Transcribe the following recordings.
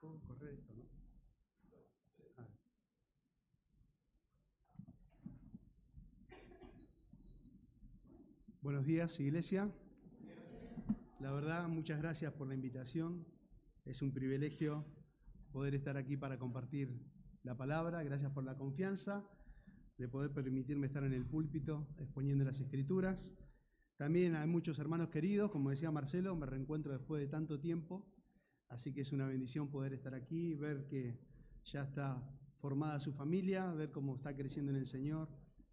¿Puedo correr esto, no? Ah. Buenos días, iglesia. La verdad, muchas gracias por la invitación. Es un privilegio poder estar aquí para compartir la palabra. Gracias por la confianza de poder permitirme estar en el púlpito exponiendo las escrituras. También hay muchos hermanos queridos, como decía Marcelo, me reencuentro después de tanto tiempo, así que es una bendición poder estar aquí, ver que ya está formada su familia, ver cómo está creciendo en el Señor,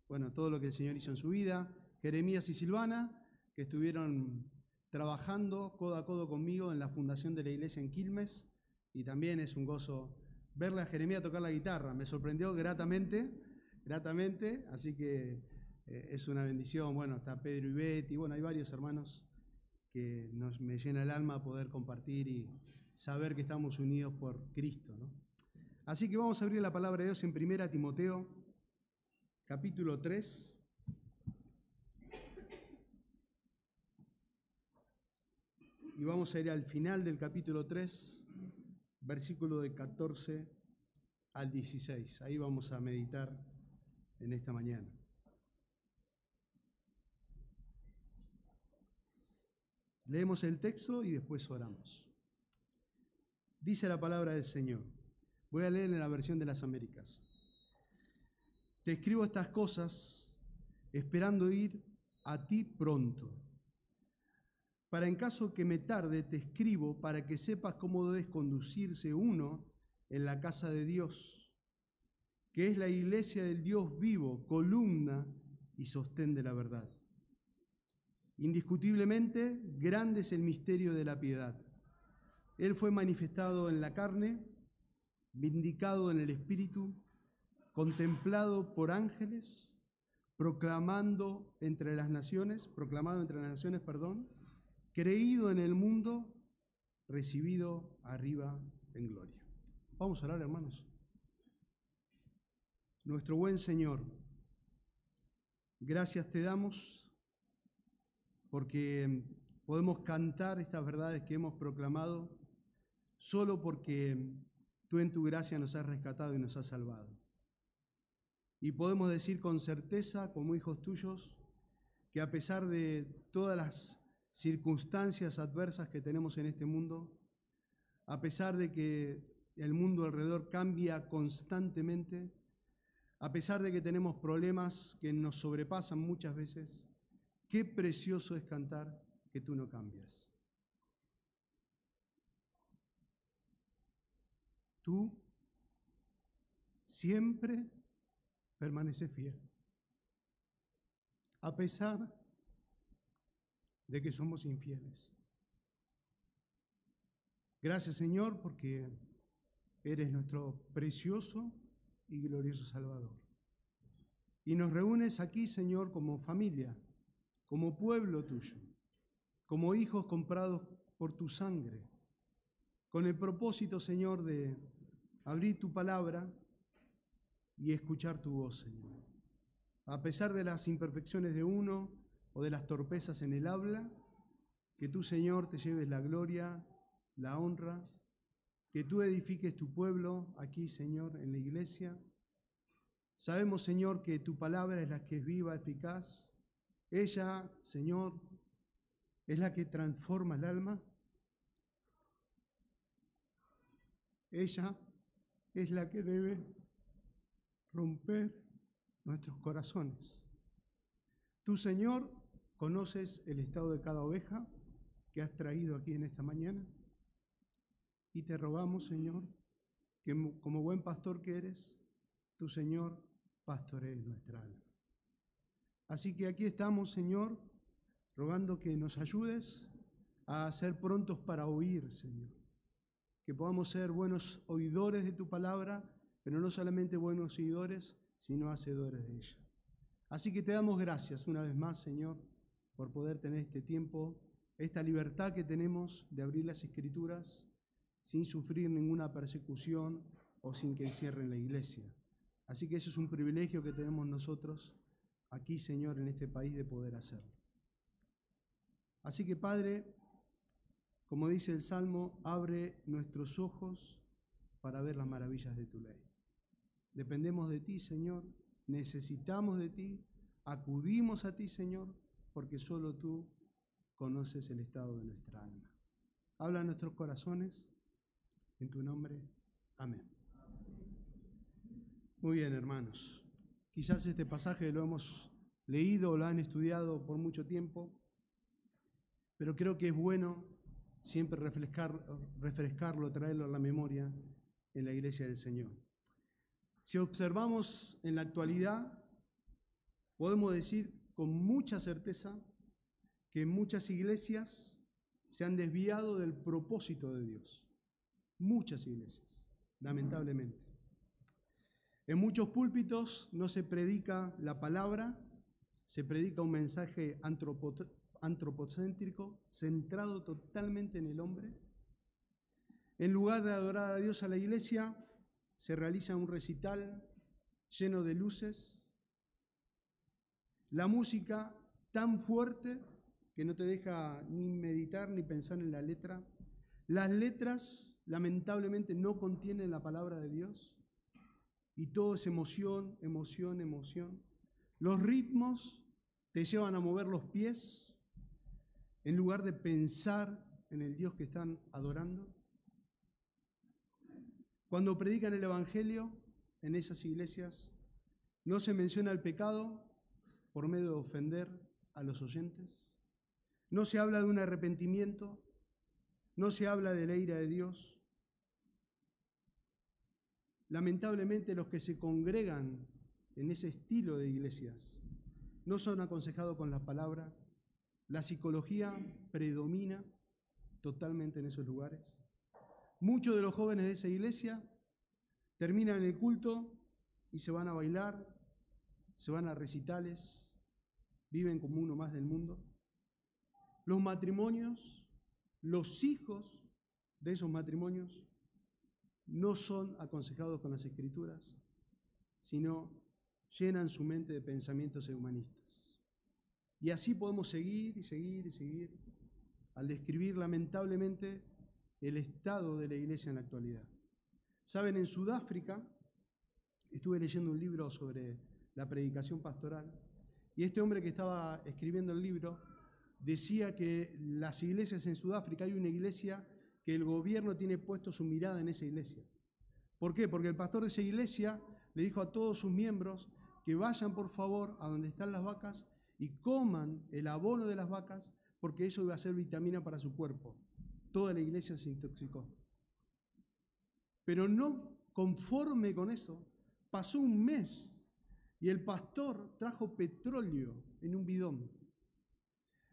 bueno, todo lo que el Señor hizo en su vida. Jeremías y Silvana, que estuvieron trabajando codo a codo conmigo en la fundación de la iglesia en Quilmes, y también es un gozo verle a Jeremías tocar la guitarra, me sorprendió gratamente, gratamente, así que eh, es una bendición. Bueno, está Pedro y Betty, bueno, hay varios hermanos que nos, me llena el alma poder compartir y saber que estamos unidos por Cristo. ¿no? Así que vamos a abrir la palabra de Dios en 1 Timoteo, capítulo 3. Y vamos a ir al final del capítulo 3, versículo de 14 al 16. Ahí vamos a meditar en esta mañana. Leemos el texto y después oramos. Dice la palabra del Señor. Voy a leer en la versión de las Américas. Te escribo estas cosas esperando ir a ti pronto. Para en caso que me tarde, te escribo para que sepas cómo debes conducirse uno en la casa de Dios, que es la iglesia del Dios vivo, columna y sostén de la verdad. Indiscutiblemente, grande es el misterio de la piedad. Él fue manifestado en la carne, vindicado en el Espíritu, contemplado por ángeles, proclamando entre las naciones, proclamado entre las naciones, perdón, creído en el mundo, recibido arriba en gloria. Vamos a orar, hermanos. Nuestro buen Señor, gracias te damos porque podemos cantar estas verdades que hemos proclamado solo porque tú en tu gracia nos has rescatado y nos has salvado. Y podemos decir con certeza, como hijos tuyos, que a pesar de todas las circunstancias adversas que tenemos en este mundo, a pesar de que el mundo alrededor cambia constantemente, a pesar de que tenemos problemas que nos sobrepasan muchas veces, Qué precioso es cantar que tú no cambias. Tú siempre permaneces fiel. A pesar de que somos infieles. Gracias Señor porque eres nuestro precioso y glorioso Salvador. Y nos reúnes aquí, Señor, como familia como pueblo tuyo, como hijos comprados por tu sangre, con el propósito, Señor, de abrir tu palabra y escuchar tu voz, Señor. A pesar de las imperfecciones de uno o de las torpezas en el habla, que tú, Señor, te lleves la gloria, la honra, que tú edifiques tu pueblo aquí, Señor, en la iglesia. Sabemos, Señor, que tu palabra es la que es viva, eficaz, ella, Señor, es la que transforma el alma. Ella es la que debe romper nuestros corazones. Tú, Señor, conoces el estado de cada oveja que has traído aquí en esta mañana y te rogamos, Señor, que como buen pastor que eres, tu Señor pastorees nuestra alma. Así que aquí estamos, Señor, rogando que nos ayudes a ser prontos para oír, Señor. Que podamos ser buenos oidores de tu palabra, pero no solamente buenos oidores, sino hacedores de ella. Así que te damos gracias una vez más, Señor, por poder tener este tiempo, esta libertad que tenemos de abrir las escrituras sin sufrir ninguna persecución o sin que encierren la iglesia. Así que eso es un privilegio que tenemos nosotros aquí, Señor, en este país de poder hacerlo. Así que, Padre, como dice el Salmo, abre nuestros ojos para ver las maravillas de tu ley. Dependemos de ti, Señor, necesitamos de ti, acudimos a ti, Señor, porque solo tú conoces el estado de nuestra alma. Habla a nuestros corazones, en tu nombre, amén. Muy bien, hermanos. Quizás este pasaje lo hemos leído o lo han estudiado por mucho tiempo, pero creo que es bueno siempre refrescar, refrescarlo, traerlo a la memoria en la iglesia del Señor. Si observamos en la actualidad, podemos decir con mucha certeza que muchas iglesias se han desviado del propósito de Dios. Muchas iglesias, lamentablemente. En muchos púlpitos no se predica la palabra, se predica un mensaje antropocéntrico, centrado totalmente en el hombre. En lugar de adorar a Dios a la iglesia, se realiza un recital lleno de luces. La música tan fuerte que no te deja ni meditar ni pensar en la letra. Las letras lamentablemente no contienen la palabra de Dios. Y todo es emoción, emoción, emoción. Los ritmos te llevan a mover los pies en lugar de pensar en el Dios que están adorando. Cuando predican el Evangelio en esas iglesias, no se menciona el pecado por medio de ofender a los oyentes. No se habla de un arrepentimiento. No se habla de la ira de Dios. Lamentablemente los que se congregan en ese estilo de iglesias no son aconsejados con la palabra. La psicología predomina totalmente en esos lugares. Muchos de los jóvenes de esa iglesia terminan el culto y se van a bailar, se van a recitales, viven como uno más del mundo. Los matrimonios, los hijos de esos matrimonios no son aconsejados con las escrituras, sino llenan su mente de pensamientos humanistas. Y así podemos seguir y seguir y seguir al describir lamentablemente el estado de la iglesia en la actualidad. Saben, en Sudáfrica, estuve leyendo un libro sobre la predicación pastoral, y este hombre que estaba escribiendo el libro decía que las iglesias en Sudáfrica, hay una iglesia que el gobierno tiene puesto su mirada en esa iglesia. ¿Por qué? Porque el pastor de esa iglesia le dijo a todos sus miembros que vayan por favor a donde están las vacas y coman el abono de las vacas porque eso iba a ser vitamina para su cuerpo toda la iglesia se intoxicó. Pero no conforme con eso, pasó un mes y el pastor trajo petróleo en un bidón.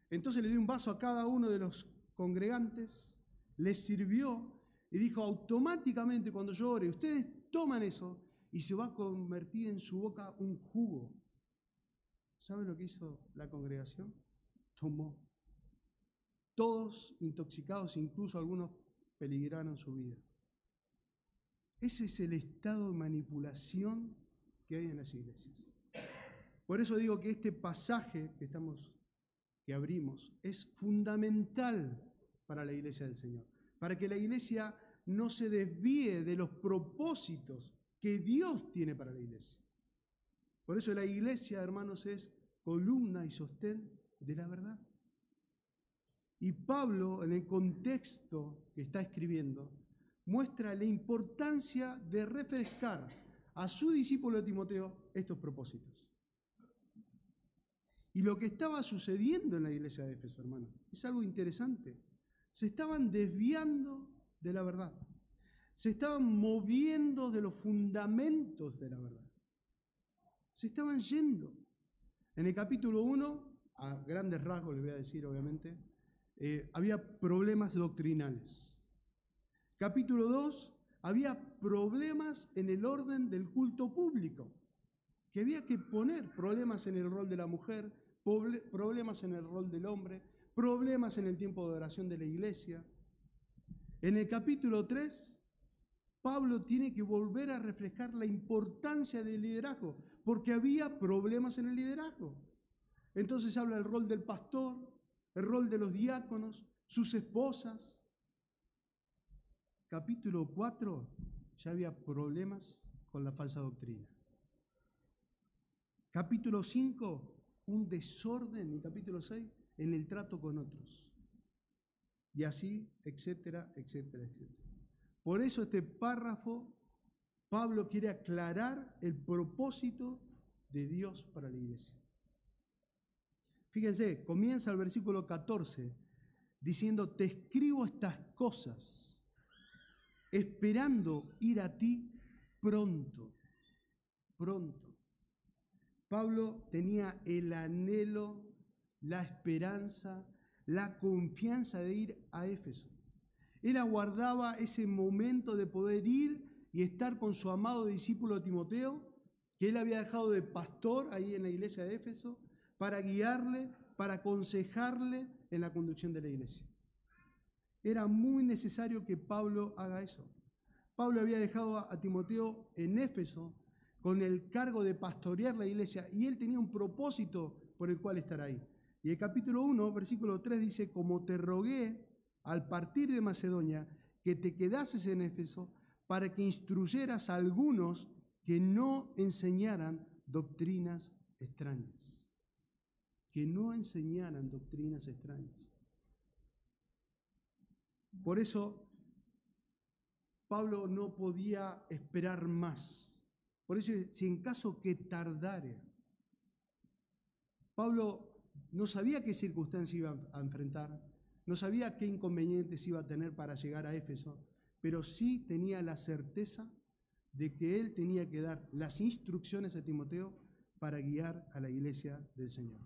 Entonces le dio un vaso a cada uno de los congregantes, les sirvió y dijo automáticamente cuando yo ore, ustedes toman eso y se va a convertir en su boca un jugo. ¿Saben lo que hizo la congregación? Tomó todos intoxicados, incluso algunos peligraron su vida. Ese es el estado de manipulación que hay en las iglesias. Por eso digo que este pasaje que estamos que abrimos es fundamental para la iglesia del Señor, para que la iglesia no se desvíe de los propósitos que Dios tiene para la iglesia. Por eso la iglesia, hermanos, es columna y sostén de la verdad. Y Pablo, en el contexto que está escribiendo, muestra la importancia de refrescar a su discípulo Timoteo estos propósitos. Y lo que estaba sucediendo en la iglesia de Éfeso, hermano, es algo interesante. Se estaban desviando de la verdad. Se estaban moviendo de los fundamentos de la verdad. Se estaban yendo. En el capítulo 1, a grandes rasgos les voy a decir, obviamente, eh, había problemas doctrinales. Capítulo 2, había problemas en el orden del culto público, que había que poner problemas en el rol de la mujer, problemas en el rol del hombre, problemas en el tiempo de oración de la iglesia. En el capítulo 3, Pablo tiene que volver a reflejar la importancia del liderazgo, porque había problemas en el liderazgo. Entonces habla del rol del pastor, el rol de los diáconos, sus esposas. Capítulo 4 ya había problemas con la falsa doctrina. Capítulo 5, un desorden, y capítulo 6, en el trato con otros. Y así, etcétera, etcétera, etcétera. Por eso este párrafo, Pablo quiere aclarar el propósito de Dios para la iglesia. Fíjense, comienza el versículo 14 diciendo, te escribo estas cosas, esperando ir a ti pronto, pronto. Pablo tenía el anhelo, la esperanza, la confianza de ir a Éfeso. Él aguardaba ese momento de poder ir y estar con su amado discípulo Timoteo, que él había dejado de pastor ahí en la iglesia de Éfeso, para guiarle, para aconsejarle en la conducción de la iglesia. Era muy necesario que Pablo haga eso. Pablo había dejado a Timoteo en Éfeso con el cargo de pastorear la iglesia y él tenía un propósito por el cual estar ahí. Y el capítulo 1, versículo 3 dice, como te rogué al partir de Macedonia que te quedases en Éfeso para que instruyeras a algunos que no enseñaran doctrinas extrañas. Que no enseñaran doctrinas extrañas. Por eso Pablo no podía esperar más. Por eso, si en caso que tardare, Pablo no sabía qué circunstancias iba a enfrentar, no sabía qué inconvenientes iba a tener para llegar a Éfeso, pero sí tenía la certeza de que él tenía que dar las instrucciones a Timoteo para guiar a la iglesia del Señor.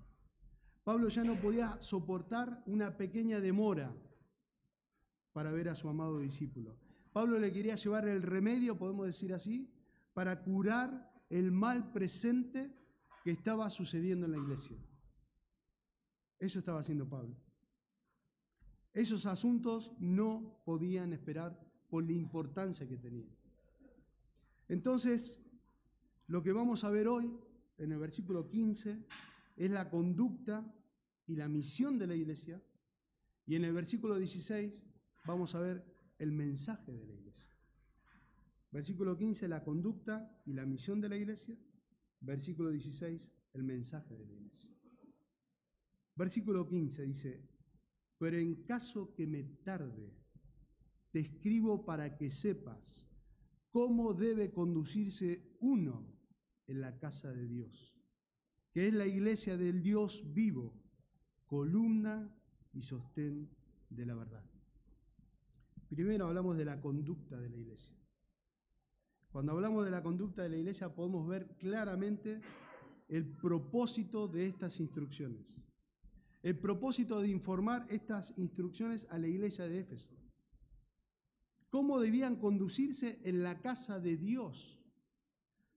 Pablo ya no podía soportar una pequeña demora para ver a su amado discípulo. Pablo le quería llevar el remedio, podemos decir así, para curar el mal presente que estaba sucediendo en la iglesia. Eso estaba haciendo Pablo. Esos asuntos no podían esperar por la importancia que tenían. Entonces, lo que vamos a ver hoy, en el versículo 15, es la conducta y la misión de la iglesia. Y en el versículo 16 vamos a ver el mensaje de la iglesia. Versículo 15, la conducta y la misión de la iglesia. Versículo 16, el mensaje de la iglesia. Versículo 15 dice, pero en caso que me tarde, te escribo para que sepas cómo debe conducirse uno en la casa de Dios, que es la iglesia del Dios vivo, columna y sostén de la verdad. Primero hablamos de la conducta de la iglesia. Cuando hablamos de la conducta de la iglesia podemos ver claramente el propósito de estas instrucciones. El propósito de informar estas instrucciones a la iglesia de Éfeso cómo debían conducirse en la casa de Dios.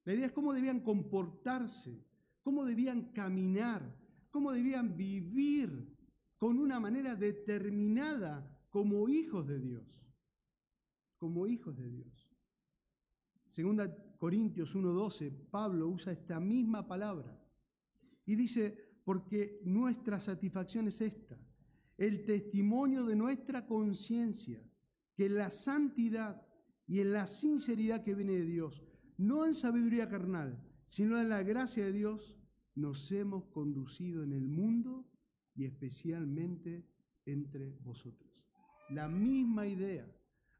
La idea es cómo debían comportarse, cómo debían caminar, cómo debían vivir con una manera determinada como hijos de Dios. Como hijos de Dios. Segunda Corintios 1:12, Pablo usa esta misma palabra y dice, porque nuestra satisfacción es esta, el testimonio de nuestra conciencia que en la santidad y en la sinceridad que viene de Dios, no en sabiduría carnal, sino en la gracia de Dios, nos hemos conducido en el mundo y especialmente entre vosotros. La misma idea.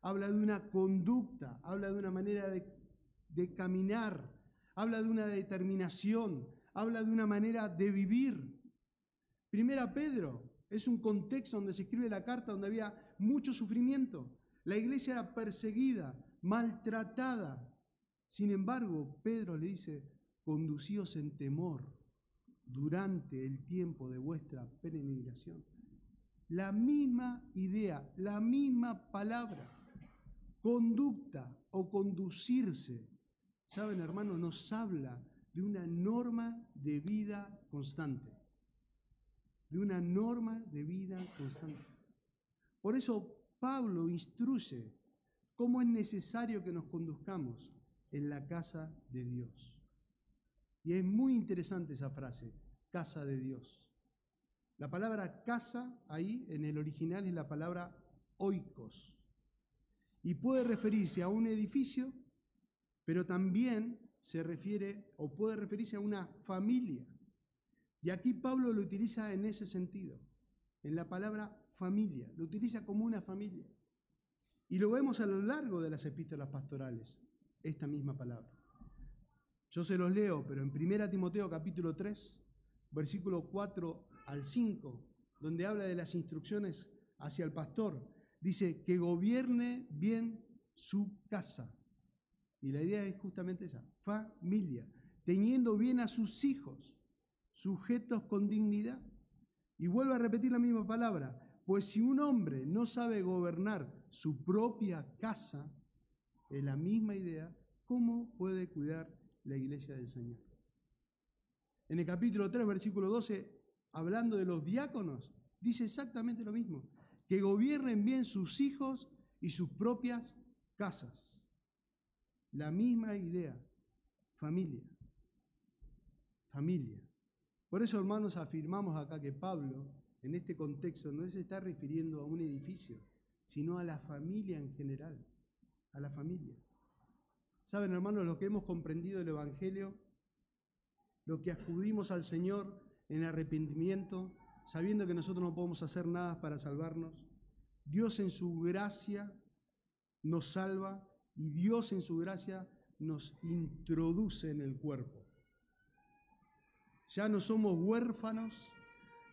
Habla de una conducta, habla de una manera de, de caminar, habla de una determinación, habla de una manera de vivir. Primera Pedro es un contexto donde se escribe la carta donde había mucho sufrimiento. La iglesia era perseguida, maltratada. Sin embargo, Pedro le dice, conducíos en temor durante el tiempo de vuestra peregrinación. La misma idea, la misma palabra, conducta o conducirse. Saben, hermanos, nos habla de una norma de vida constante. De una norma de vida constante. Por eso Pablo instruye cómo es necesario que nos conduzcamos en la casa de Dios. Y es muy interesante esa frase, casa de Dios. La palabra casa ahí en el original es la palabra oikos. Y puede referirse a un edificio pero también se refiere o puede referirse a una familia. Y aquí Pablo lo utiliza en ese sentido, en la palabra familia, lo utiliza como una familia. Y lo vemos a lo largo de las epístolas pastorales, esta misma palabra. Yo se los leo, pero en 1 Timoteo capítulo 3, versículo 4 al 5, donde habla de las instrucciones hacia el pastor, dice que gobierne bien su casa. Y la idea es justamente esa, familia, teniendo bien a sus hijos, sujetos con dignidad. Y vuelvo a repetir la misma palabra, pues si un hombre no sabe gobernar su propia casa, es la misma idea, ¿cómo puede cuidar la iglesia del Señor? En el capítulo 3, versículo 12, hablando de los diáconos, dice exactamente lo mismo, que gobiernen bien sus hijos y sus propias casas. La misma idea, familia, familia. Por eso, hermanos, afirmamos acá que Pablo, en este contexto, no se está refiriendo a un edificio, sino a la familia en general, a la familia. Saben, hermanos, lo que hemos comprendido del Evangelio, lo que acudimos al Señor en arrepentimiento, sabiendo que nosotros no podemos hacer nada para salvarnos, Dios en su gracia nos salva y Dios en su gracia nos introduce en el cuerpo. Ya no somos huérfanos,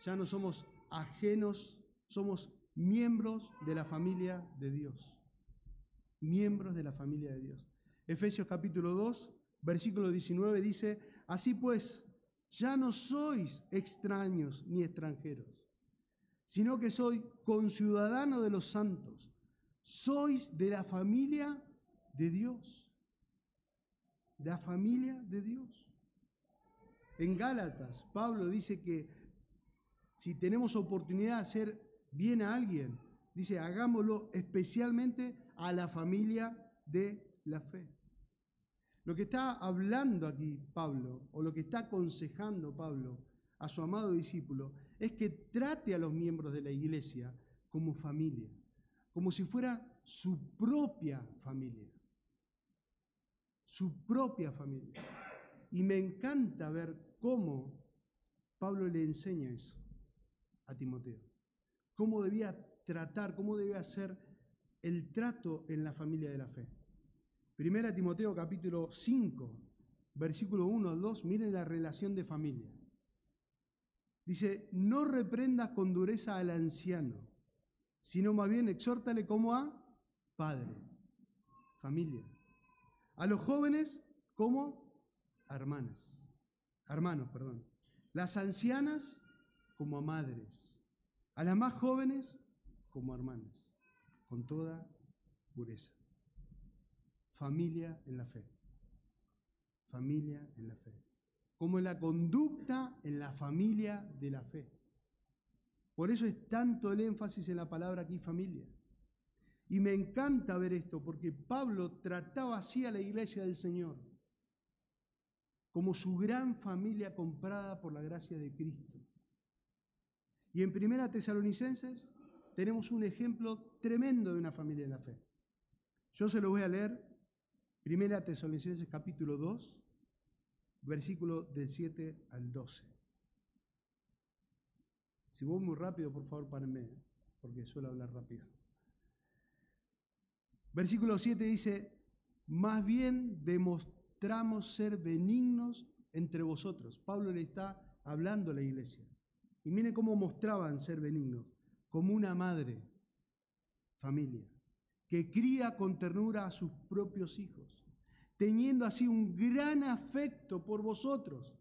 ya no somos ajenos, somos miembros de la familia de Dios. Miembros de la familia de Dios. Efesios capítulo 2, versículo 19 dice, así pues, ya no sois extraños ni extranjeros, sino que sois conciudadano de los santos, sois de la familia de Dios, la familia de Dios. En Gálatas, Pablo dice que si tenemos oportunidad de hacer bien a alguien, dice, hagámoslo especialmente a la familia de la fe. Lo que está hablando aquí Pablo, o lo que está aconsejando Pablo a su amado discípulo, es que trate a los miembros de la iglesia como familia, como si fuera su propia familia. Su propia familia. Y me encanta ver cómo Pablo le enseña eso a Timoteo. Cómo debía tratar, cómo debía ser el trato en la familia de la fe. Primera Timoteo capítulo 5, versículo 1 al 2, miren la relación de familia. Dice, no reprendas con dureza al anciano, sino más bien exhórtale como a padre, familia. A los jóvenes como hermanas, hermanos, perdón. Las ancianas como a madres. A las más jóvenes como hermanas, con toda pureza. Familia en la fe. Familia en la fe. Como la conducta en la familia de la fe. Por eso es tanto el énfasis en la palabra aquí familia. Y me encanta ver esto porque Pablo trataba así a la iglesia del Señor, como su gran familia comprada por la gracia de Cristo. Y en Primera Tesalonicenses tenemos un ejemplo tremendo de una familia de la fe. Yo se lo voy a leer, Primera Tesalonicenses capítulo 2, versículo del 7 al 12. Si voy muy rápido, por favor, párenme, porque suelo hablar rápido. Versículo 7 dice, más bien demostramos ser benignos entre vosotros. Pablo le está hablando a la iglesia. Y miren cómo mostraban ser benignos, como una madre, familia, que cría con ternura a sus propios hijos, teniendo así un gran afecto por vosotros,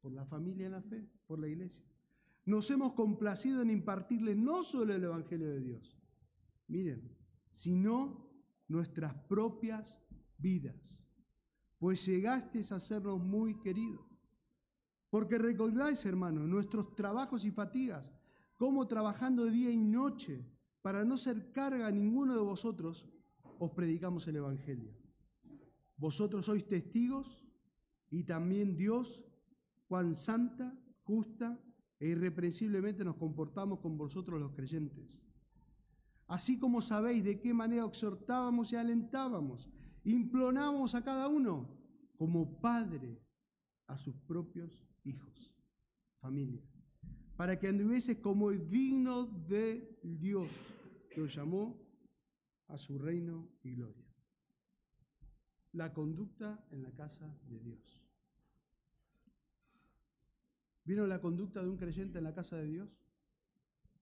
por la familia en la fe, por la iglesia. Nos hemos complacido en impartirle no solo el Evangelio de Dios, miren, sino nuestras propias vidas, pues llegasteis a sernos muy queridos. Porque recordáis, hermanos, nuestros trabajos y fatigas, como trabajando día y noche, para no ser carga a ninguno de vosotros, os predicamos el Evangelio. Vosotros sois testigos y también Dios, cuán santa, justa e irreprensiblemente nos comportamos con vosotros los creyentes así como sabéis de qué manera exhortábamos y alentábamos Imploramos a cada uno como padre a sus propios hijos, familia, para que anduviese como digno de Dios que llamó a su reino y gloria. La conducta en la casa de Dios. ¿Vieron la conducta de un creyente en la casa de Dios?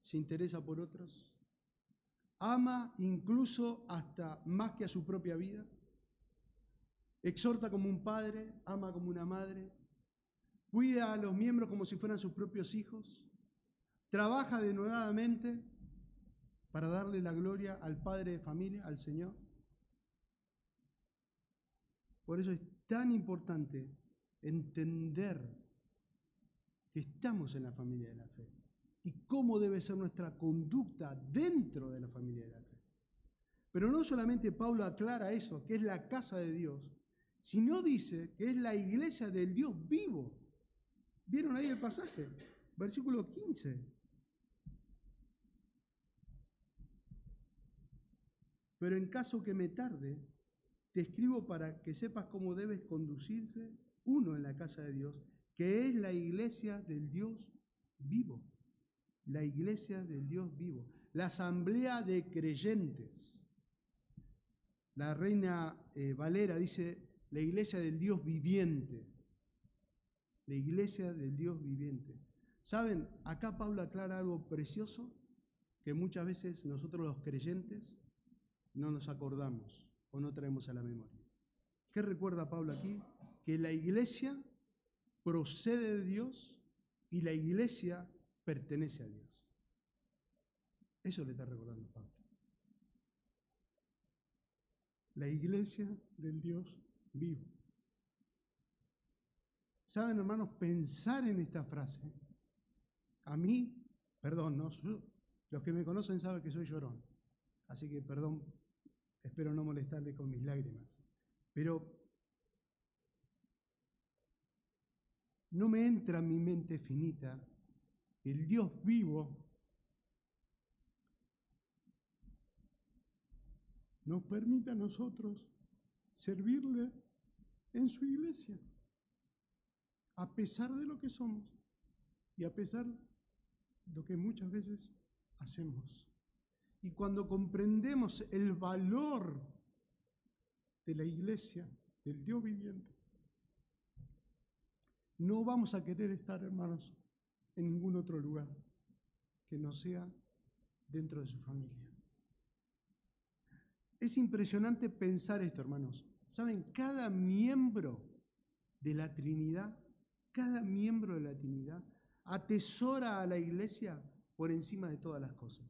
¿Se interesa por otros? ¿Ama incluso hasta más que a su propia vida? ¿Exhorta como un padre? ¿Ama como una madre? ¿Cuida a los miembros como si fueran sus propios hijos? ¿Trabaja denodadamente para darle la gloria al padre de familia, al Señor? Por eso es tan importante entender que estamos en la familia de la fe y cómo debe ser nuestra conducta dentro de la familia de la fe. Pero no solamente Pablo aclara eso, que es la casa de Dios, sino dice que es la iglesia del Dios vivo. ¿Vieron ahí el pasaje? Versículo 15. Pero en caso que me tarde, te escribo para que sepas cómo debes conducirse uno en la casa de Dios que es la iglesia del Dios vivo, la iglesia del Dios vivo, la asamblea de creyentes. La reina eh, Valera dice la iglesia del Dios viviente, la iglesia del Dios viviente. ¿Saben? Acá Pablo aclara algo precioso que muchas veces nosotros los creyentes no nos acordamos o no traemos a la memoria. ¿Qué recuerda Pablo aquí? Que la iglesia procede de Dios y la iglesia pertenece a Dios. Eso le está recordando Pablo. La iglesia del Dios vivo. Saben, hermanos, pensar en esta frase, a mí, perdón, los que me conocen saben que soy llorón, así que perdón, espero no molestarle con mis lágrimas, pero no me entra en mi mente finita el Dios vivo nos permite a nosotros servirle en su iglesia, a pesar de lo que somos y a pesar de lo que muchas veces hacemos. Y cuando comprendemos el valor de la iglesia, del Dios viviente, no vamos a querer estar, hermanos, en ningún otro lugar que no sea dentro de su familia. Es impresionante pensar esto, hermanos. ¿Saben? Cada miembro de la Trinidad, cada miembro de la Trinidad, atesora a la iglesia por encima de todas las cosas.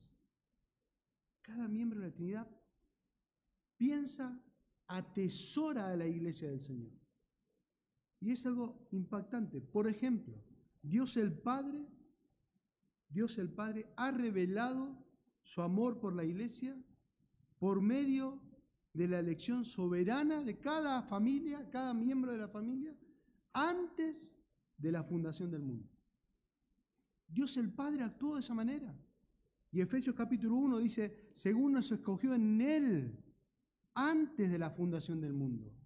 Cada miembro de la Trinidad piensa, atesora a la iglesia del Señor. Y es algo impactante. Por ejemplo, Dios el Padre, Dios el Padre ha revelado su amor por la iglesia por medio de la elección soberana de cada familia, cada miembro de la familia, antes de la fundación del mundo. Dios el Padre actuó de esa manera. Y Efesios capítulo 1 dice, según nos escogió en Él antes de la fundación del mundo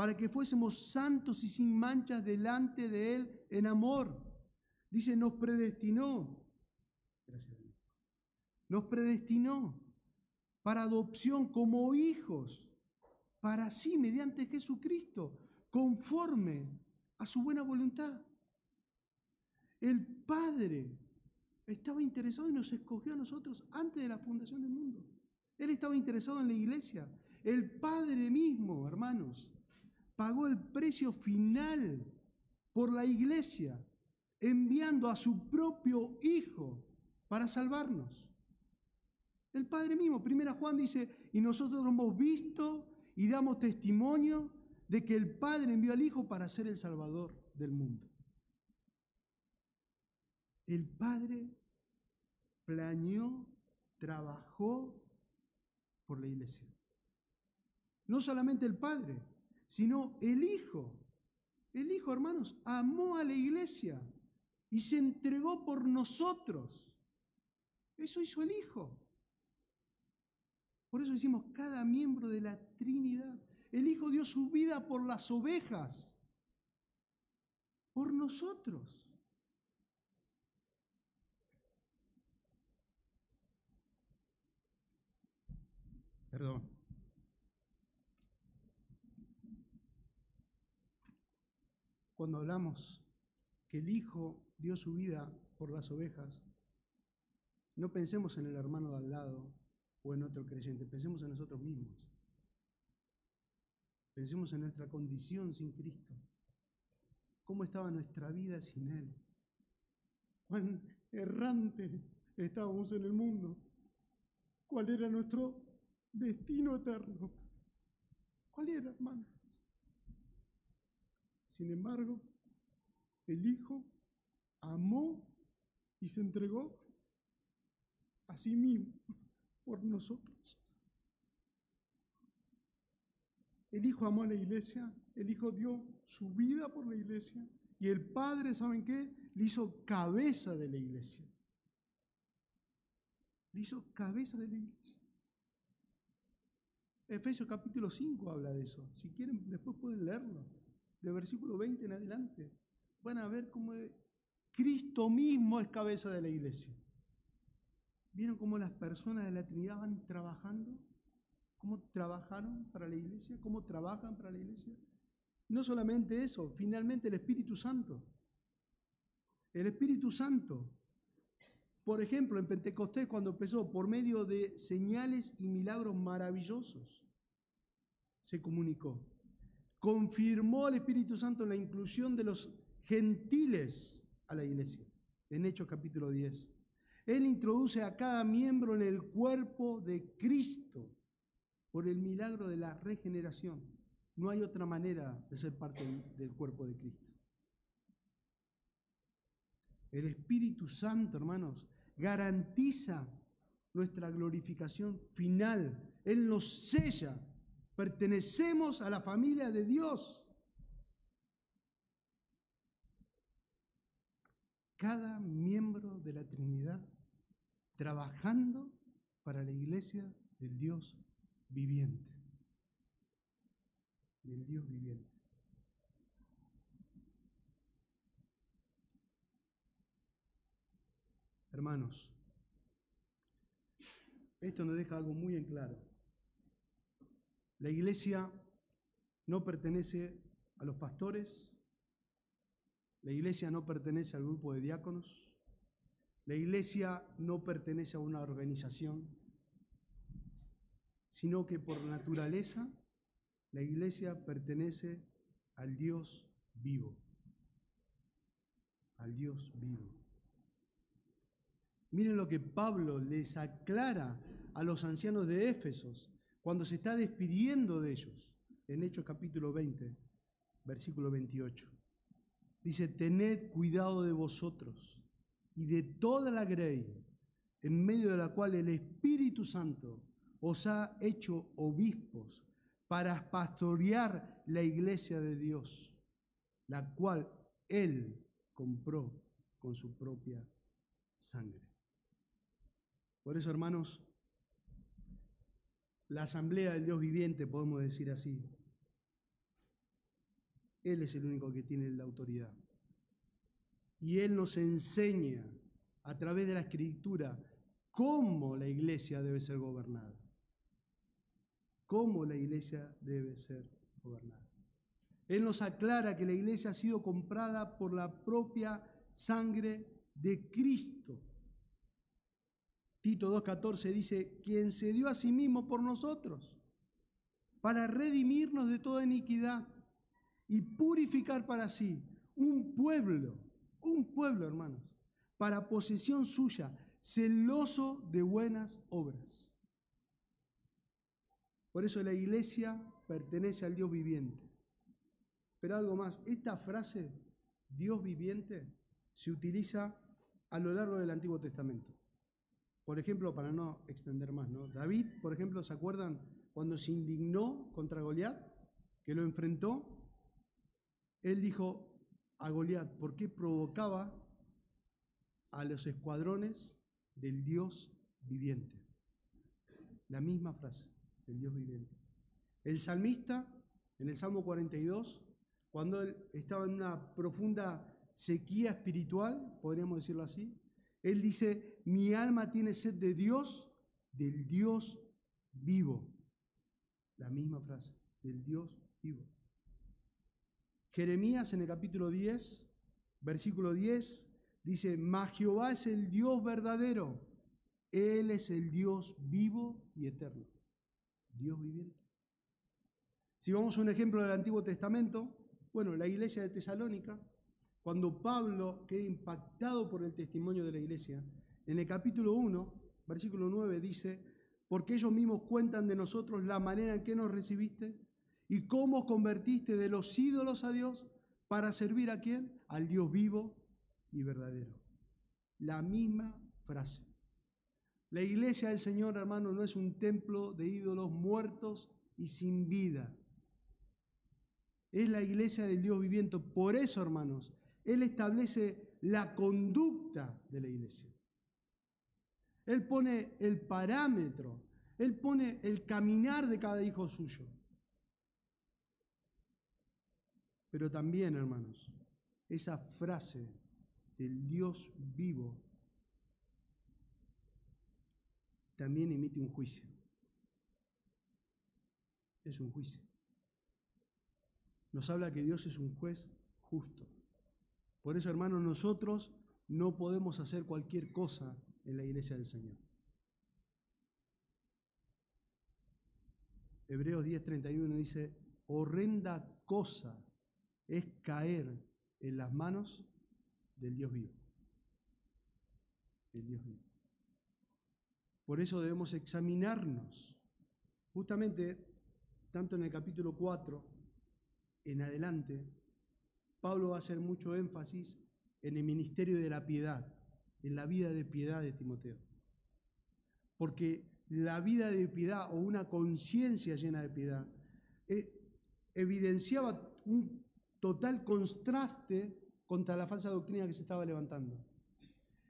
para que fuésemos santos y sin manchas delante de Él en amor. Dice, nos predestinó. Gracias. Nos predestinó para adopción como hijos, para sí, mediante Jesucristo, conforme a su buena voluntad. El Padre estaba interesado y nos escogió a nosotros antes de la fundación del mundo. Él estaba interesado en la iglesia. El Padre mismo, hermanos, pagó el precio final por la iglesia, enviando a su propio Hijo para salvarnos. El Padre mismo, primera Juan dice, y nosotros hemos visto y damos testimonio de que el Padre envió al Hijo para ser el Salvador del mundo. El Padre planeó, trabajó por la iglesia. No solamente el Padre, sino el Hijo. El Hijo, hermanos, amó a la iglesia y se entregó por nosotros. Eso hizo el Hijo. Por eso decimos cada miembro de la Trinidad. El Hijo dio su vida por las ovejas, por nosotros. Perdón. Cuando hablamos que el Hijo dio su vida por las ovejas, no pensemos en el hermano de al lado o en otro creyente, pensemos en nosotros mismos. Pensemos en nuestra condición sin Cristo. ¿Cómo estaba nuestra vida sin Él? ¿Cuán errante estábamos en el mundo? ¿Cuál era nuestro destino eterno? ¿Cuál era, hermano? Sin embargo, el Hijo amó y se entregó a sí mismo por nosotros. El Hijo amó a la iglesia, el Hijo dio su vida por la iglesia y el Padre, ¿saben qué? Le hizo cabeza de la iglesia. Le hizo cabeza de la iglesia. Efesios capítulo 5 habla de eso. Si quieren, después pueden leerlo. De versículo 20 en adelante. Van a ver cómo Cristo mismo es cabeza de la iglesia. ¿Vieron cómo las personas de la Trinidad van trabajando? ¿Cómo trabajaron para la iglesia? ¿Cómo trabajan para la iglesia? No solamente eso, finalmente el Espíritu Santo. El Espíritu Santo, por ejemplo, en Pentecostés cuando empezó por medio de señales y milagros maravillosos, se comunicó. Confirmó el Espíritu Santo la inclusión de los gentiles a la iglesia, en Hechos capítulo 10. Él introduce a cada miembro en el cuerpo de Cristo por el milagro de la regeneración. No hay otra manera de ser parte del cuerpo de Cristo. El Espíritu Santo, hermanos, garantiza nuestra glorificación final. Él nos sella. Pertenecemos a la familia de Dios. Cada miembro de la Trinidad trabajando para la iglesia del Dios viviente. Del Dios viviente. Hermanos, esto nos deja algo muy en claro. La iglesia no pertenece a los pastores, la iglesia no pertenece al grupo de diáconos, la iglesia no pertenece a una organización, sino que por naturaleza la iglesia pertenece al Dios vivo, al Dios vivo. Miren lo que Pablo les aclara a los ancianos de Éfesos cuando se está despidiendo de ellos, en Hechos capítulo 20, versículo 28. Dice, tened cuidado de vosotros y de toda la grey en medio de la cual el Espíritu Santo os ha hecho obispos para pastorear la iglesia de Dios, la cual Él compró con su propia sangre. Por eso, hermanos, la asamblea del Dios viviente, podemos decir así, Él es el único que tiene la autoridad. Y Él nos enseña a través de la escritura cómo la iglesia debe ser gobernada. Cómo la iglesia debe ser gobernada. Él nos aclara que la iglesia ha sido comprada por la propia sangre de Cristo. Tito 2.14 dice, quien se dio a sí mismo por nosotros, para redimirnos de toda iniquidad y purificar para sí un pueblo un pueblo, hermanos, para posesión suya, celoso de buenas obras. Por eso la iglesia pertenece al Dios viviente. Pero algo más, esta frase, Dios viviente, se utiliza a lo largo del Antiguo Testamento. Por ejemplo, para no extender más, ¿no? David, por ejemplo, ¿se acuerdan cuando se indignó contra Goliat, que lo enfrentó? Él dijo, a Goliat porque provocaba a los escuadrones del Dios viviente. La misma frase, el Dios viviente. El salmista en el Salmo 42, cuando él estaba en una profunda sequía espiritual, podríamos decirlo así. Él dice, mi alma tiene sed de Dios, del Dios vivo. La misma frase, del Dios vivo. Jeremías en el capítulo 10, versículo 10, dice, mas Jehová es el Dios verdadero, Él es el Dios vivo y eterno. Dios viviente. Si vamos a un ejemplo del Antiguo Testamento, bueno, la iglesia de Tesalónica, cuando Pablo queda impactado por el testimonio de la iglesia, en el capítulo 1, versículo 9 dice, porque ellos mismos cuentan de nosotros la manera en que nos recibiste y cómo convertiste de los ídolos a Dios para servir a quién? Al Dios vivo y verdadero. La misma frase. La iglesia del Señor, hermano, no es un templo de ídolos muertos y sin vida. Es la iglesia del Dios viviente. Por eso, hermanos, Él establece la conducta de la iglesia. Él pone el parámetro, Él pone el caminar de cada hijo suyo. Pero también, hermanos, esa frase del Dios vivo también emite un juicio. Es un juicio. Nos habla que Dios es un juez justo. Por eso, hermanos, nosotros no podemos hacer cualquier cosa en la iglesia del Señor. Hebreos 10:31 dice, horrenda cosa es caer en las manos del Dios vivo. El Dios vivo. Por eso debemos examinarnos. Justamente, tanto en el capítulo 4 en adelante, Pablo va a hacer mucho énfasis en el ministerio de la piedad, en la vida de piedad de Timoteo. Porque la vida de piedad o una conciencia llena de piedad eh, evidenciaba un total contraste contra la falsa doctrina que se estaba levantando.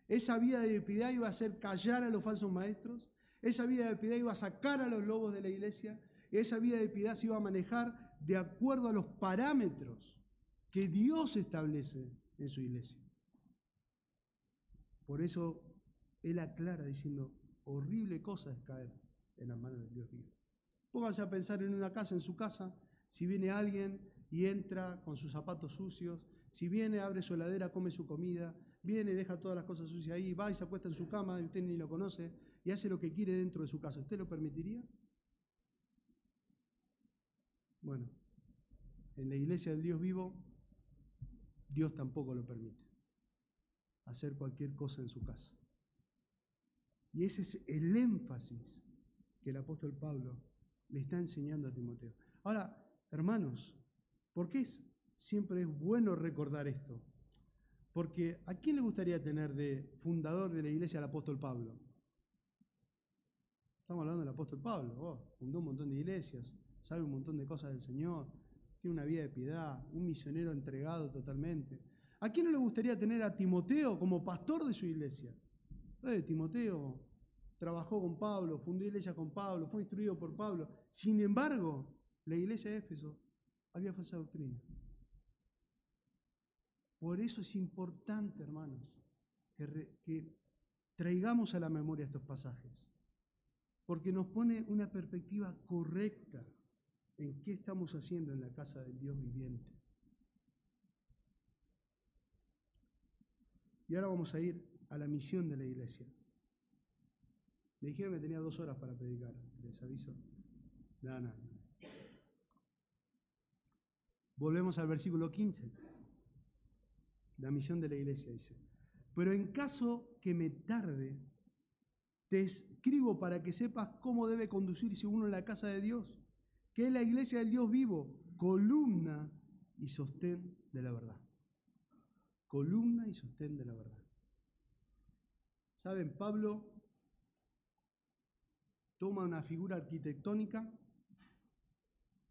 Esa vida de piedad iba a hacer callar a los falsos maestros, esa vida de piedad iba a sacar a los lobos de la iglesia, esa vida de piedad se iba a manejar de acuerdo a los parámetros que Dios establece en su iglesia. Por eso Él aclara diciendo, horrible cosa es caer en las manos de Dios vivo. Pónganse a pensar en una casa, en su casa, si viene alguien y entra con sus zapatos sucios, si viene, abre su heladera, come su comida, viene, deja todas las cosas sucias ahí, va y se acuesta en su cama, usted ni lo conoce, y hace lo que quiere dentro de su casa, ¿usted lo permitiría? Bueno, en la iglesia del Dios vivo, Dios tampoco lo permite. Hacer cualquier cosa en su casa. Y ese es el énfasis que el apóstol Pablo le está enseñando a Timoteo. Ahora, hermanos, ¿por qué siempre es bueno recordar esto? Porque ¿a quién le gustaría tener de fundador de la iglesia al apóstol Pablo? Estamos hablando del apóstol Pablo, fundó un montón de iglesias, sabe un montón de cosas del Señor, tiene una vida de piedad, un misionero entregado totalmente. ¿A quién no le gustaría tener a Timoteo como pastor de su iglesia? Eh, Timoteo trabajó con Pablo, fundó iglesia con Pablo, fue instruido por Pablo. Sin embargo, la iglesia de Éfeso había falsa doctrina. Por eso es importante, hermanos, que, que traigamos a la memoria estos pasajes, porque nos pone una perspectiva correcta en qué estamos haciendo en la casa del Dios viviente. Y ahora vamos a ir a la misión de la iglesia. Me dijeron que tenía dos horas para predicar, les aviso. Nada, nada. Volvemos al versículo 15. La misión de la iglesia dice, pero en caso que me tarde, te escribo para que sepas cómo debe conducirse uno en la casa de Dios que es la iglesia del Dios vivo, columna y sostén de la verdad. Columna y sostén de la verdad. ¿Saben? Pablo toma una figura arquitectónica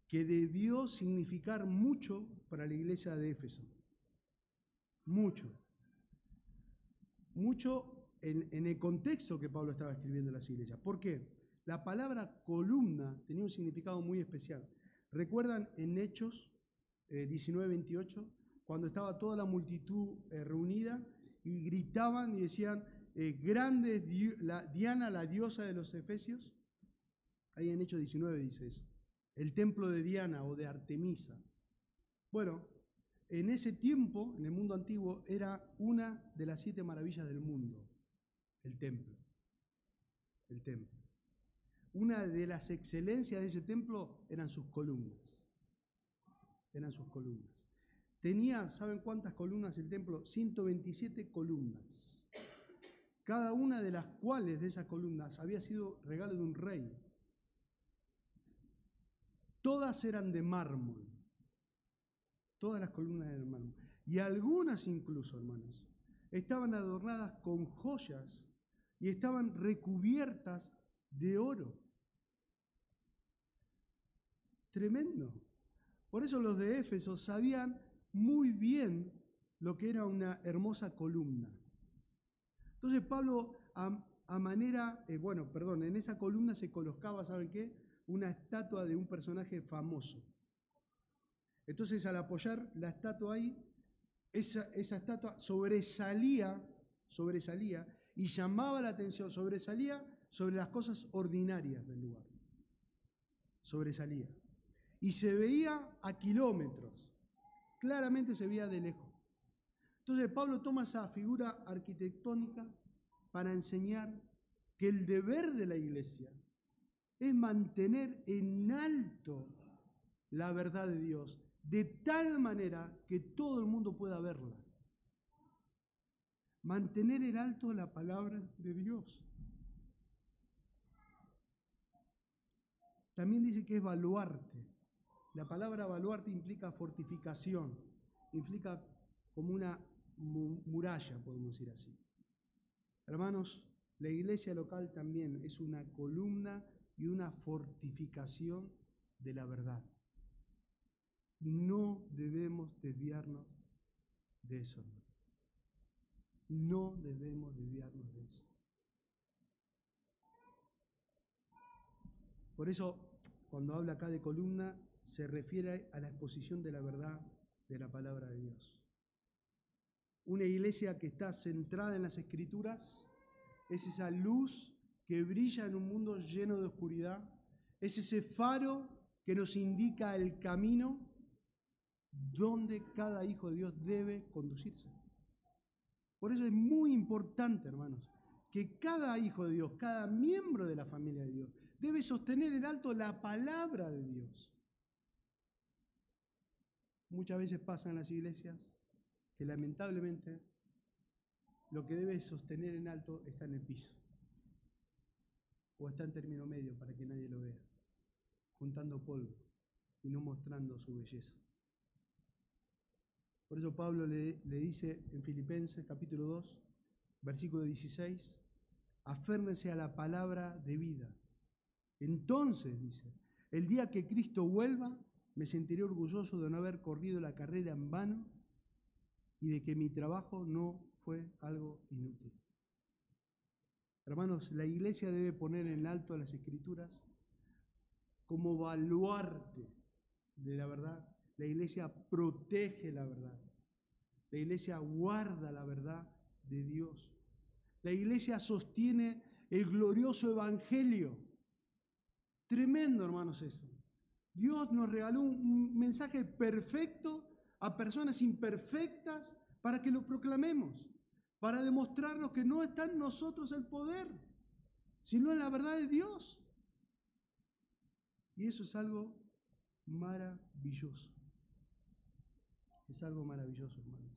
que debió significar mucho para la iglesia de Éfeso. Mucho. Mucho en, el contexto que Pablo estaba escribiendo en las iglesias. ¿Por qué? La palabra columna tenía un significado muy especial. ¿Recuerdan en Hechos 19, 28? Cuando estaba toda la multitud reunida y gritaban y decían, grande es la, Diana, la diosa de los Efesios. Ahí en Hechos 19 dice eso. El templo de Diana o de Artemisa. Bueno, en ese tiempo, en el mundo antiguo, era una de las siete maravillas del mundo, el templo. El templo. Una de las excelencias de ese templo eran sus columnas. Eran sus columnas. Tenía, ¿saben cuántas columnas el templo? 127 columnas. Cada una de las cuales de esas columnas había sido regalo de un rey. Todas eran de mármol. Todas las columnas eran de mármol. Y algunas incluso, hermanos, estaban adornadas con joyas y estaban recubiertas de oro. Tremendo. Por eso los de Éfeso sabían muy bien lo que era una hermosa columna. Entonces Pablo, a, manera, eh, bueno, perdón, en esa columna se colocaba, ¿saben qué? Una estatua de un personaje famoso. Entonces al apoyar la estatua ahí, esa, esa estatua sobresalía, sobresalía y llamaba la atención, sobresalía sobre las cosas ordinarias del lugar. Sobresalía. Y se veía a kilómetros. Claramente se veía de lejos. Entonces Pablo toma esa figura arquitectónica para enseñar que el deber de la iglesia es mantener en alto la verdad de Dios, de tal manera que todo el mundo pueda verla. Mantener en alto la palabra de Dios. También dice que es baluarte. La palabra baluarte implica fortificación, implica como una muralla, podemos decir así. Hermanos, la iglesia local también es una columna y una fortificación de la verdad. Y no debemos desviarnos de eso. No debemos desviarnos de eso. Por eso, cuando habla acá de columna, se refiere a la exposición de la verdad de la palabra de Dios. Una iglesia que está centrada en las escrituras es esa luz que brilla en un mundo lleno de oscuridad, es ese faro que nos indica el camino donde cada hijo de Dios debe conducirse. Por eso es muy importante, hermanos, que cada hijo de Dios, cada miembro de la familia de Dios, debe sostener en alto la palabra de Dios. Muchas veces pasa en las iglesias que lamentablemente lo que debe sostener en alto está en el piso o está en término medio para que nadie lo vea, juntando polvo y no mostrando su belleza. Por eso Pablo le, dice en Filipenses capítulo 2, versículo 16, aférnense a la palabra de vida. Entonces, dice, el día que Cristo vuelva, me sentiré orgulloso de no haber corrido la carrera en vano y de que mi trabajo no fue algo inútil. Hermanos, la iglesia debe poner en alto las escrituras como baluarte de la verdad. La iglesia protege la verdad. La iglesia guarda la verdad de Dios. La iglesia sostiene el glorioso evangelio. Tremendo, hermanos, eso. Dios nos regaló un mensaje perfecto a personas imperfectas para que lo proclamemos, para demostrarnos que no está en nosotros el poder, sino en la verdad de Dios. Y eso es algo maravilloso. Es algo maravilloso, hermanos.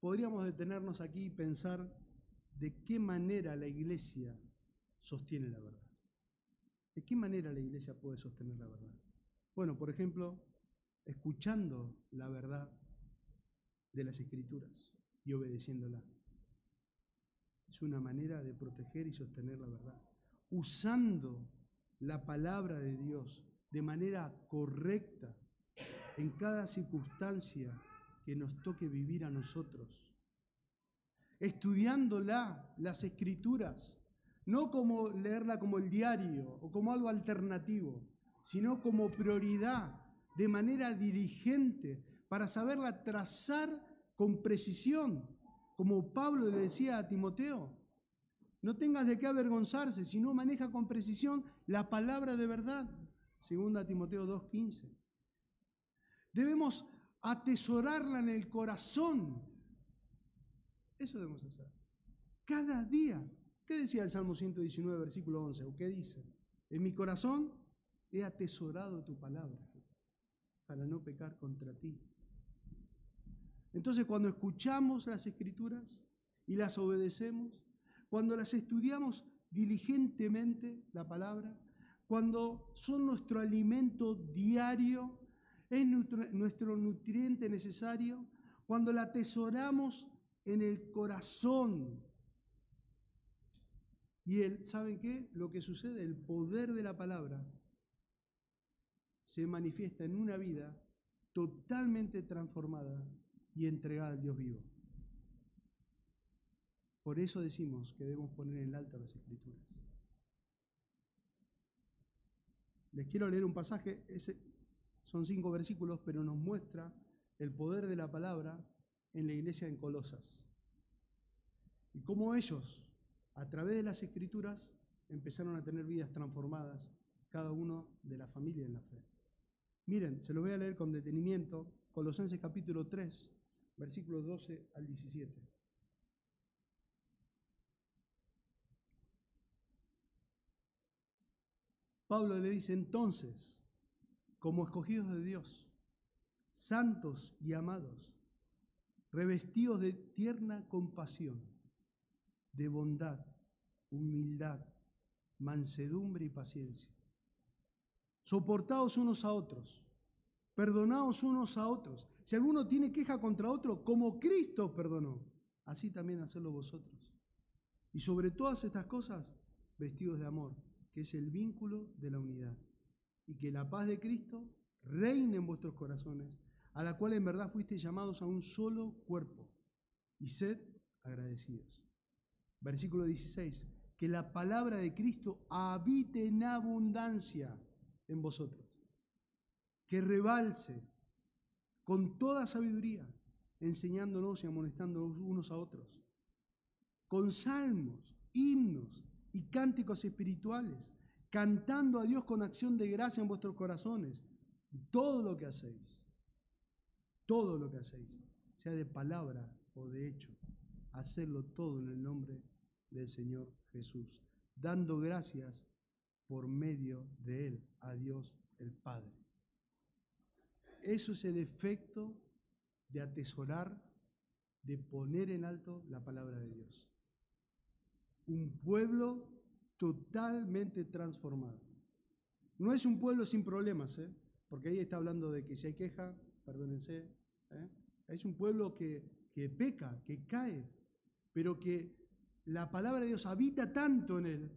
Podríamos detenernos aquí y pensar de qué manera la iglesia sostiene la verdad. ¿De qué manera la iglesia puede sostener la verdad? Bueno, por ejemplo, escuchando la verdad de las escrituras y obedeciéndola. Es una manera de proteger y sostener la verdad. Usando la palabra de Dios de manera correcta en cada circunstancia que nos toque vivir a nosotros. Estudiándola, las escrituras, no como leerla como el diario o como algo alternativo, sino como prioridad, de manera dirigente, para saberla trazar con precisión, como Pablo le decía a Timoteo. No tengas de qué avergonzarse, sino maneja con precisión la palabra de verdad. Segunda Timoteo 2.15. Debemos atesorarla en el corazón. Eso debemos hacer. Cada día. ¿Qué decía el Salmo 119, versículo 11? ¿O qué dice? En mi corazón he atesorado tu palabra para no pecar contra ti. Entonces cuando escuchamos las escrituras y las obedecemos, cuando las estudiamos diligentemente, la palabra, cuando son nuestro alimento diario, es nuestro, nutriente necesario, cuando la atesoramos en el corazón. Y el, ¿saben qué? Lo que sucede, el poder de la palabra se manifiesta en una vida totalmente transformada y entregada al Dios vivo. Por eso decimos que debemos poner en alto las escrituras. Les quiero leer un pasaje, son cinco versículos, pero nos muestra el poder de la palabra en la iglesia en Colosas. Y cómo ellos, a través de las escrituras, empezaron a tener vidas transformadas, cada uno de la familia en la fe. Miren, se lo voy a leer con detenimiento, Colosenses capítulo 3, versículos 12 al 17. Pablo le dice entonces, como escogidos de Dios, santos y amados, revestidos de tierna compasión, de bondad, humildad, mansedumbre y paciencia, soportados unos a otros, perdonados unos a otros. Si alguno tiene queja contra otro, como Cristo perdonó, así también hacerlo vosotros. Y sobre todas estas cosas, vestidos de amor que es el vínculo de la unidad. Y que la paz de Cristo reine en vuestros corazones, a la cual en verdad fuisteis llamados a un solo cuerpo. Y sed agradecidos. Versículo 16. Que la palabra de Cristo habite en abundancia en vosotros. Que rebalse con toda sabiduría, enseñándonos y amonestándonos unos a otros. Con salmos, himnos y cánticos espirituales, cantando a Dios con acción de gracia en vuestros corazones. Todo lo que hacéis, todo lo que hacéis, sea de palabra o de hecho, hacerlo todo en el nombre del Señor Jesús, dando gracias por medio de Él a Dios el Padre. Eso es el efecto de atesorar, de poner en alto la palabra de Dios un pueblo totalmente transformado. No es un pueblo sin problemas, ¿eh? porque ahí está hablando de que si hay queja, perdónense, ¿eh? es un pueblo que, que peca, que cae, pero que la palabra de Dios habita tanto en él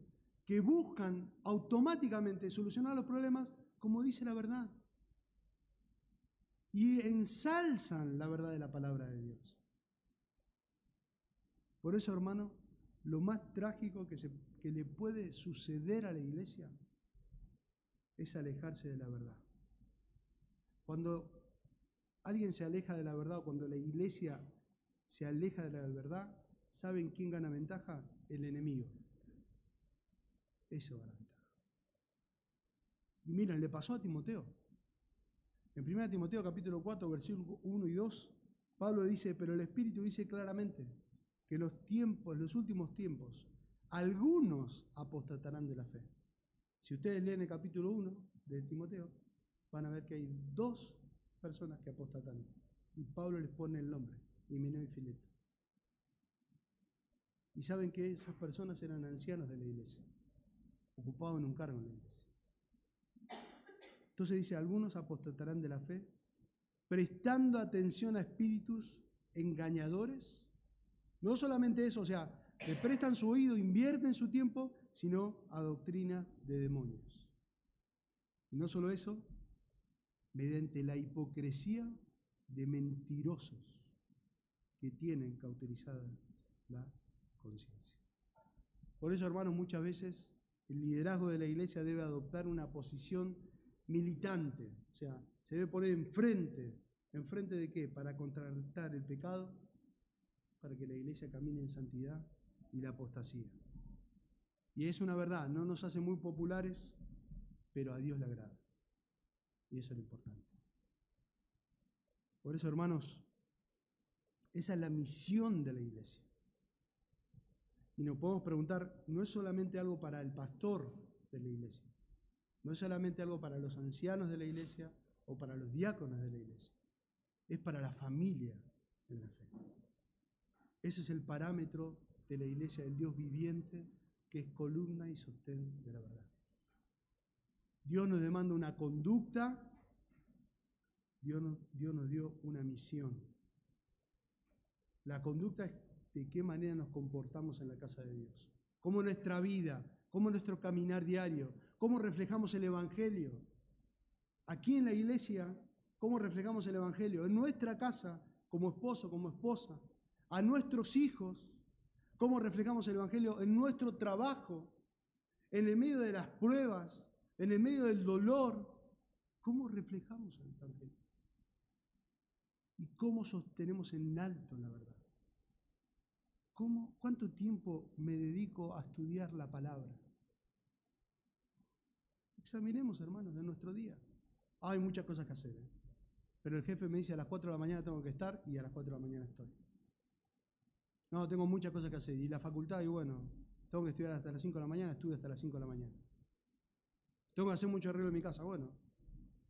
que buscan automáticamente solucionar los problemas como dice la verdad. Y ensalzan la verdad de la palabra de Dios. Por eso, hermano, lo más trágico que, se, que le puede suceder a la iglesia es alejarse de la verdad. Cuando alguien se aleja de la verdad o cuando la iglesia se aleja de la verdad, ¿saben quién gana ventaja? El enemigo. Eso gana ventaja. Y miren, le pasó a Timoteo. En 1 Timoteo capítulo 4, versículos 1 y 2, Pablo dice, pero el Espíritu dice claramente, que los tiempos, los últimos tiempos, algunos apostatarán de la fe. Si ustedes leen el capítulo 1 de Timoteo, van a ver que hay dos personas que apostatan. Y Pablo les pone el nombre, Himeneo y Fileto. Y saben que esas personas eran ancianos de la iglesia, ocupados en un cargo en la iglesia. Entonces dice, algunos apostatarán de la fe, prestando atención a espíritus engañadores no solamente eso, o sea, le prestan su oído, invierten su tiempo, sino a doctrina de demonios. Y no solo eso, mediante la hipocresía de mentirosos que tienen cauterizada la conciencia. Por eso, hermanos, muchas veces el liderazgo de la iglesia debe adoptar una posición militante, o sea, se debe poner enfrente. ¿Enfrente de qué? Para contrarrestar el pecado, para que la iglesia camine en santidad y la apostasía. Y es una verdad, no nos hace muy populares, pero a Dios le agrada. Y eso es lo importante. Por eso, hermanos, esa es la misión de la iglesia. Y nos podemos preguntar, no es solamente algo para el pastor de la iglesia, no es solamente algo para los ancianos de la iglesia o para los diáconos de la iglesia, es para la familia en la fe. Ese es el parámetro de la iglesia del Dios viviente, que es columna y sostén de la verdad. Dios nos demanda una conducta, Dios nos, Dios nos dio una misión. La conducta es de qué manera nos comportamos en la casa de Dios, cómo nuestra vida, cómo nuestro caminar diario, cómo reflejamos el Evangelio. Aquí en la iglesia, cómo reflejamos el Evangelio, en nuestra casa, como esposo, como esposa, a nuestros hijos, cómo reflejamos el Evangelio en nuestro trabajo, en el medio de las pruebas, en el medio del dolor, cómo reflejamos el Evangelio. Y cómo sostenemos en alto la verdad. ¿Cómo, ¿Cuánto tiempo me dedico a estudiar la palabra? Examinemos, hermanos, de nuestro día. hay muchas cosas que hacer, ¿eh? pero el jefe me dice a las 4 de la mañana tengo que estar y a las 4 de la mañana estoy. No, tengo muchas cosas que hacer. Y la facultad, y bueno, tengo que estudiar hasta las 5 de la mañana, estudio hasta las 5 de la mañana. Tengo que hacer mucho arreglo en mi casa, bueno,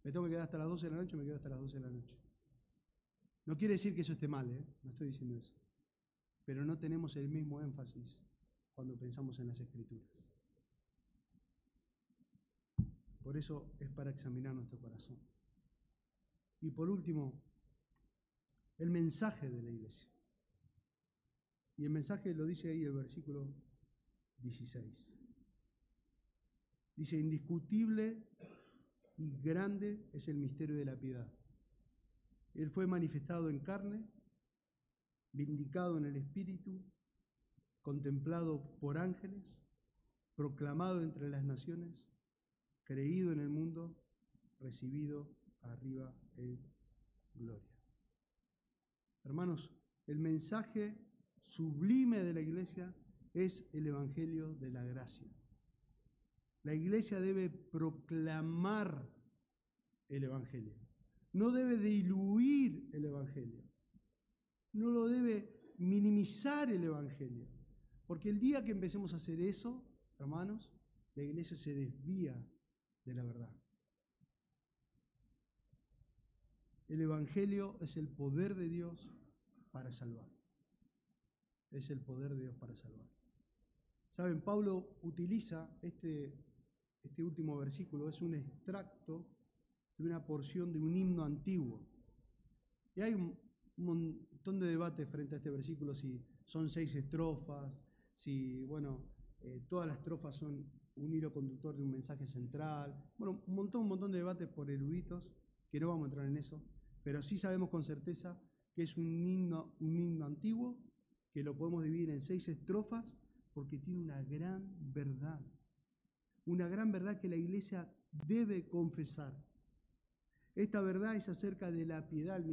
me tengo que quedar hasta las 12 de la noche, me quedo hasta las 12 de la noche. No quiere decir que eso esté mal, ¿eh? no estoy diciendo eso pero no tenemos el mismo énfasis cuando pensamos en las escrituras. Por eso es para examinar nuestro corazón. Y por último, el mensaje de la iglesia. Y el mensaje lo dice ahí el versículo 16. Dice, indiscutible y grande es el misterio de la piedad. Él fue manifestado en carne vindicado en el Espíritu, contemplado por ángeles, proclamado entre las naciones, creído en el mundo, recibido arriba en gloria. Hermanos, el mensaje sublime de la iglesia es el Evangelio de la gracia. La iglesia debe proclamar el Evangelio, no debe diluir el Evangelio no lo debe minimizar el Evangelio. Porque el día que empecemos a hacer eso, hermanos, la iglesia se desvía de la verdad. El Evangelio es el poder de Dios para salvar. Es el poder de Dios para salvar. Saben, Pablo utiliza este, este último versículo, es un extracto de una porción de un himno antiguo. Y hay un, un montón de debate frente a este versículo, si son seis estrofas, si, bueno, eh, todas las estrofas son un hilo conductor de un mensaje central. Bueno, un montón, un montón de debates por eruditos, que no vamos a entrar en eso, pero sí sabemos con certeza que es un himno, un himno antiguo, que lo podemos dividir en seis estrofas, porque tiene una gran verdad. Una gran verdad que la iglesia debe confesar. Esta verdad es acerca de la piedad,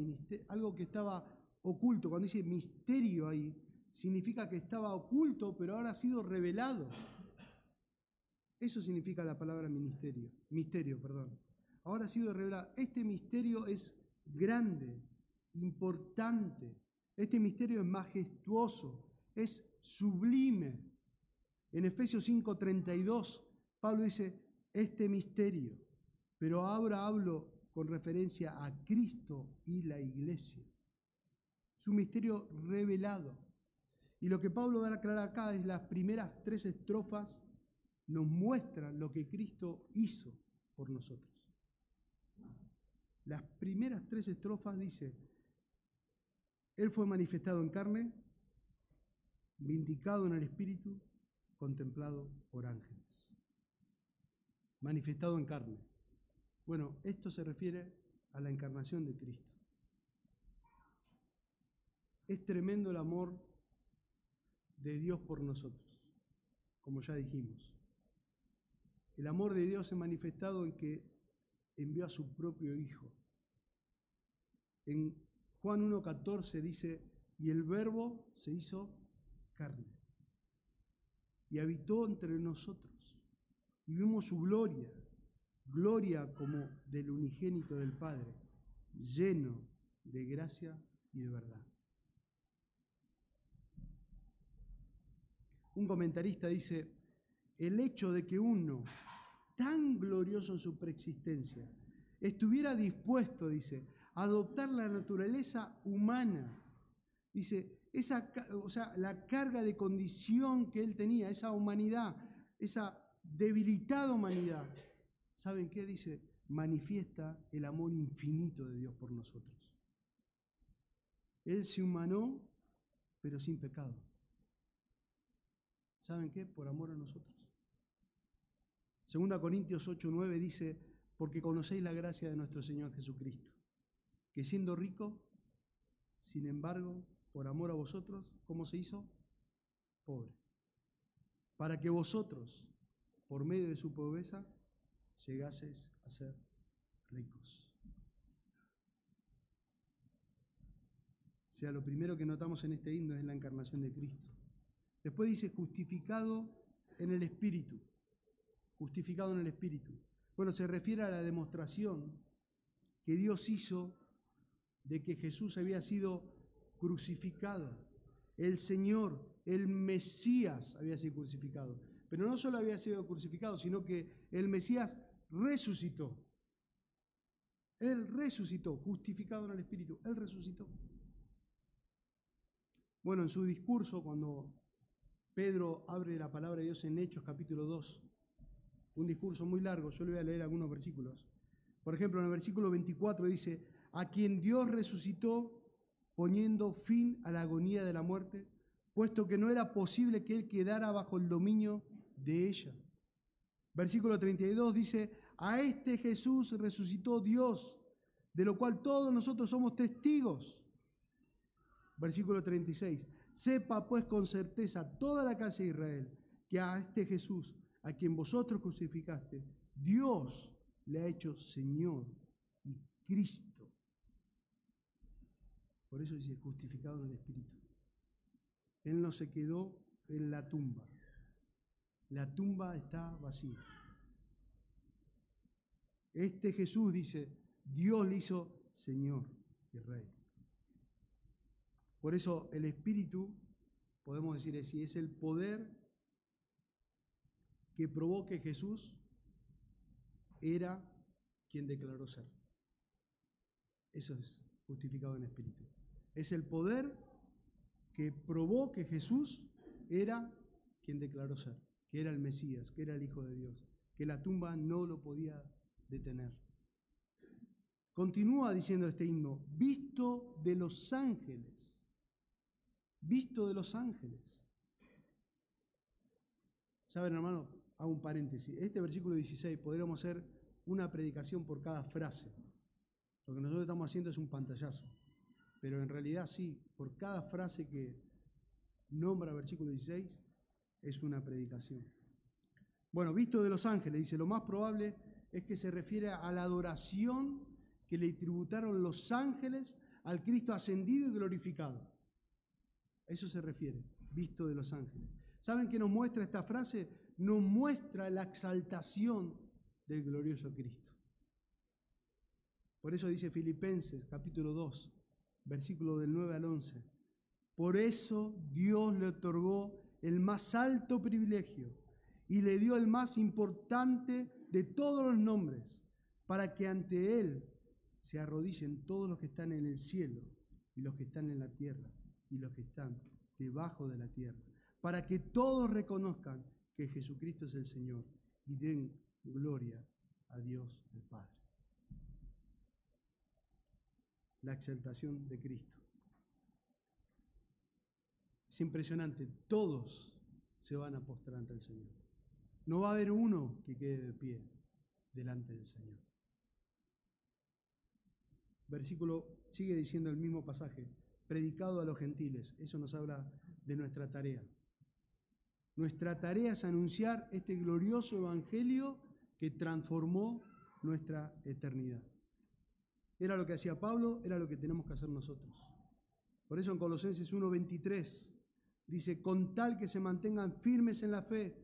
algo que estaba oculto. Cuando dice misterio ahí, significa que estaba oculto, pero ahora ha sido revelado. Eso significa la palabra ministerio, misterio, perdón. Ahora ha sido revelado. Este misterio es grande, importante. Este misterio es majestuoso, es sublime. En Efesios 5:32, Pablo dice, este misterio, pero ahora hablo con referencia a Cristo y la iglesia. Un misterio revelado. Y lo que Pablo da a aclarar acá es las primeras tres estrofas nos muestran lo que Cristo hizo por nosotros. Las primeras tres estrofas dice, Él fue manifestado en carne, vindicado en el Espíritu, contemplado por ángeles. Manifestado en carne. Bueno, esto se refiere a la encarnación de Cristo. Es tremendo el amor de Dios por nosotros. como ya dijimos. El amor de Dios se ha manifestado en que envió a su propio Hijo. En Juan 1.14 dice, y el verbo se hizo carne y habitó entre nosotros. Y vimos su gloria, gloria como del unigénito del Padre, lleno de gracia y de verdad. Un comentarista dice, el hecho de que uno, tan glorioso en su preexistencia, estuviera dispuesto, dice, a adoptar la naturaleza humana, dice, esa, o sea, la carga de condición que él tenía, esa humanidad, esa debilitada humanidad, ¿saben qué dice? Manifiesta el amor infinito de Dios por nosotros. Él se humanó, pero sin pecado. ¿Saben qué? Por amor a nosotros. Segunda Corintios 8, 9 dice, porque conocéis la gracia de nuestro Señor Jesucristo, que siendo rico, sin embargo, por amor a vosotros, ¿cómo se hizo? Pobre. Para que vosotros, por medio de su pobreza, llegaseis a ser ricos. O sea, lo primero que notamos en este himno es la encarnación de Cristo. Después dice justificado en el Espíritu. Justificado en el Espíritu. Bueno, se refiere a la demostración que Dios hizo de que Jesús había sido crucificado. El Señor, el Mesías había sido crucificado. Pero no solo había sido crucificado, sino que el Mesías resucitó. Él resucitó, justificado en el Espíritu. Él resucitó. Bueno, en su discurso, cuando Pedro abre la palabra de Dios en Hechos capítulo 2, un discurso muy largo, yo le voy a leer algunos versículos. Por ejemplo, en el versículo 24 dice, a quien Dios resucitó poniendo fin a la agonía de la muerte, puesto que no era posible que él quedara bajo el dominio de ella. Versículo 32 dice, a este Jesús resucitó Dios, de lo cual todos nosotros somos testigos. Versículo 36, sepa pues con certeza toda la casa de Israel que a este Jesús, a quien vosotros crucificaste, Dios le ha hecho Señor y Cristo por eso dice justificado en el Espíritu. Él no se quedó en la tumba. La tumba está vacía. Este Jesús dice, Dios le hizo Señor y Rey. Por eso el Espíritu, podemos decir así, es el poder que provoque Jesús era quien declaró ser. Eso es justificado en Espíritu es el poder que probó que Jesús era quien declaró ser, que era el Mesías, que era el Hijo de Dios, que la tumba no lo podía detener. Continúa diciendo este himno, visto de los ángeles, visto de los ángeles. Saben, hermano, hago un paréntesis. Este versículo 16 podríamos hacer una predicación por cada frase. Lo que nosotros estamos haciendo es un pantallazo pero en realidad sí, por cada frase que nombra versículo 16 es una predicación. Bueno, visto de los ángeles, dice, lo más probable es que se refiere a la adoración que le tributaron los ángeles al Cristo ascendido y glorificado. Eso se refiere, visto de los ángeles. ¿Saben qué nos muestra esta frase? Nos muestra la exaltación del glorioso Cristo. Por eso dice Filipenses capítulo 2, versículo del 9 al 11. Por eso Dios le otorgó el más alto privilegio y le dio el más importante de todos los nombres, para que ante Él se arrodillen todos los que están en el cielo y los que están en la tierra y los que están debajo de la tierra, para que todos reconozcan que Jesucristo es el Señor y den gloria a Dios el Padre la exaltación de Cristo. Es impresionante, todos se van a postrar ante el Señor. No va a haber uno que quede de pie delante del Señor. Versículo sigue diciendo el mismo pasaje, predicado a los gentiles. Eso nos habla de nuestra tarea. Nuestra tarea es anunciar este glorioso evangelio que transformó nuestra eternidad. Era lo que hacía Pablo, era lo que tenemos que hacer nosotros. Por eso en Colosenses 1:23 dice, con tal que se mantengan firmes en la fe,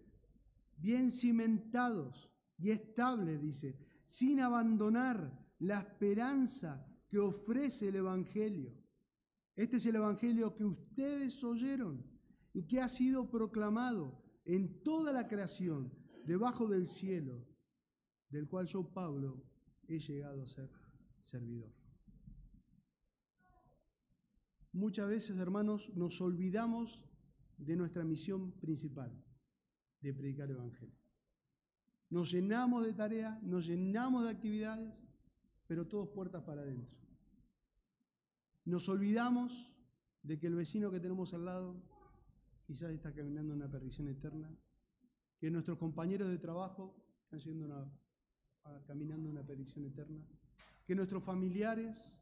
bien cimentados y estables, dice, sin abandonar la esperanza que ofrece el Evangelio. Este es el Evangelio que ustedes oyeron y que ha sido proclamado en toda la creación, debajo del cielo, del cual yo, Pablo, he llegado a ser servidor. Muchas veces, hermanos, nos olvidamos de nuestra misión principal, de predicar el Evangelio. Nos llenamos de tareas, nos llenamos de actividades, pero todos puertas para adentro. Nos olvidamos de que el vecino que tenemos al lado quizás está caminando una perdición eterna, que nuestros compañeros de trabajo están yendo caminando una perdición eterna, que nuestros familiares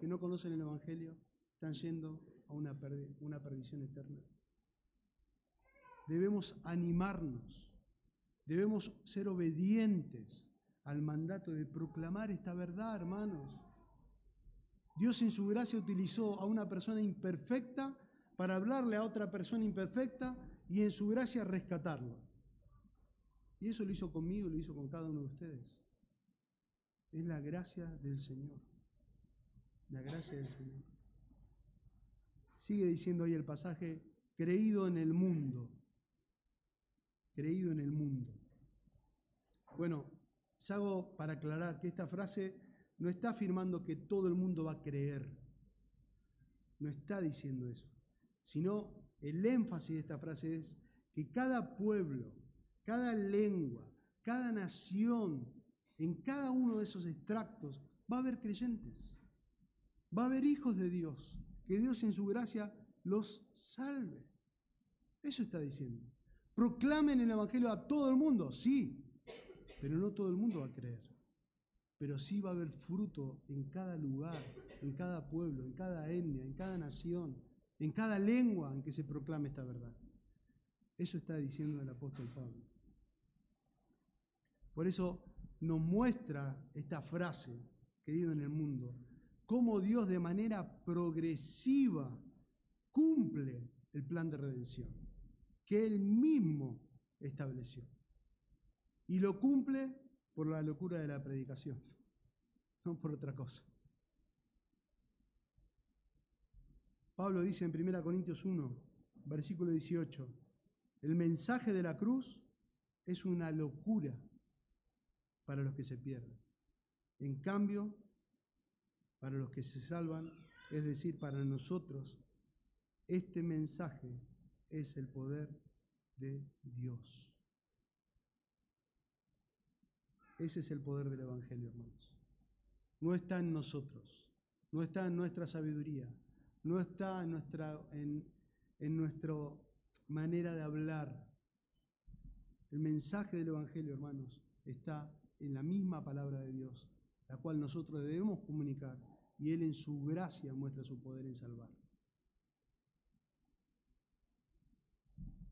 que no conocen el Evangelio están yendo a una, una perdición eterna. Debemos animarnos, debemos ser obedientes al mandato de proclamar esta verdad, hermanos. Dios en su gracia utilizó a una persona imperfecta para hablarle a otra persona imperfecta y en su gracia rescatarlo. Y eso lo hizo conmigo, lo hizo con cada uno de ustedes. Es la gracia del Señor. La gracia del Señor. Sigue diciendo ahí el pasaje, creído en el mundo. Creído en el mundo. Bueno, hago para aclarar que esta frase no está afirmando que todo el mundo va a creer. No está diciendo eso. Sino el énfasis de esta frase es que cada pueblo, cada lengua, cada nación, en cada uno de esos extractos va a haber creyentes, va a haber hijos de Dios, que Dios en su gracia los salve. Eso está diciendo. Proclamen el Evangelio a todo el mundo, sí, pero no todo el mundo va a creer. Pero sí va a haber fruto en cada lugar, en cada pueblo, en cada etnia, en cada nación, en cada lengua en que se proclame esta verdad. Eso está diciendo el apóstol Pablo. Por eso nos muestra esta frase, querido en el mundo, cómo Dios de manera progresiva cumple el plan de redención que Él mismo estableció. Y lo cumple por la locura de la predicación, no por otra cosa. Pablo dice en 1 Corintios 1, versículo 18, el mensaje de la cruz es una locura para los que se pierden. En cambio, para los que se salvan, es decir, para nosotros, este mensaje es el poder de Dios. Ese es el poder del Evangelio, hermanos. No está en nosotros, no está en nuestra sabiduría, no está en nuestra, en, en manera de hablar. El mensaje del Evangelio, hermanos, está en la misma palabra de Dios, la cual nosotros debemos comunicar, y Él en su gracia muestra su poder en salvar.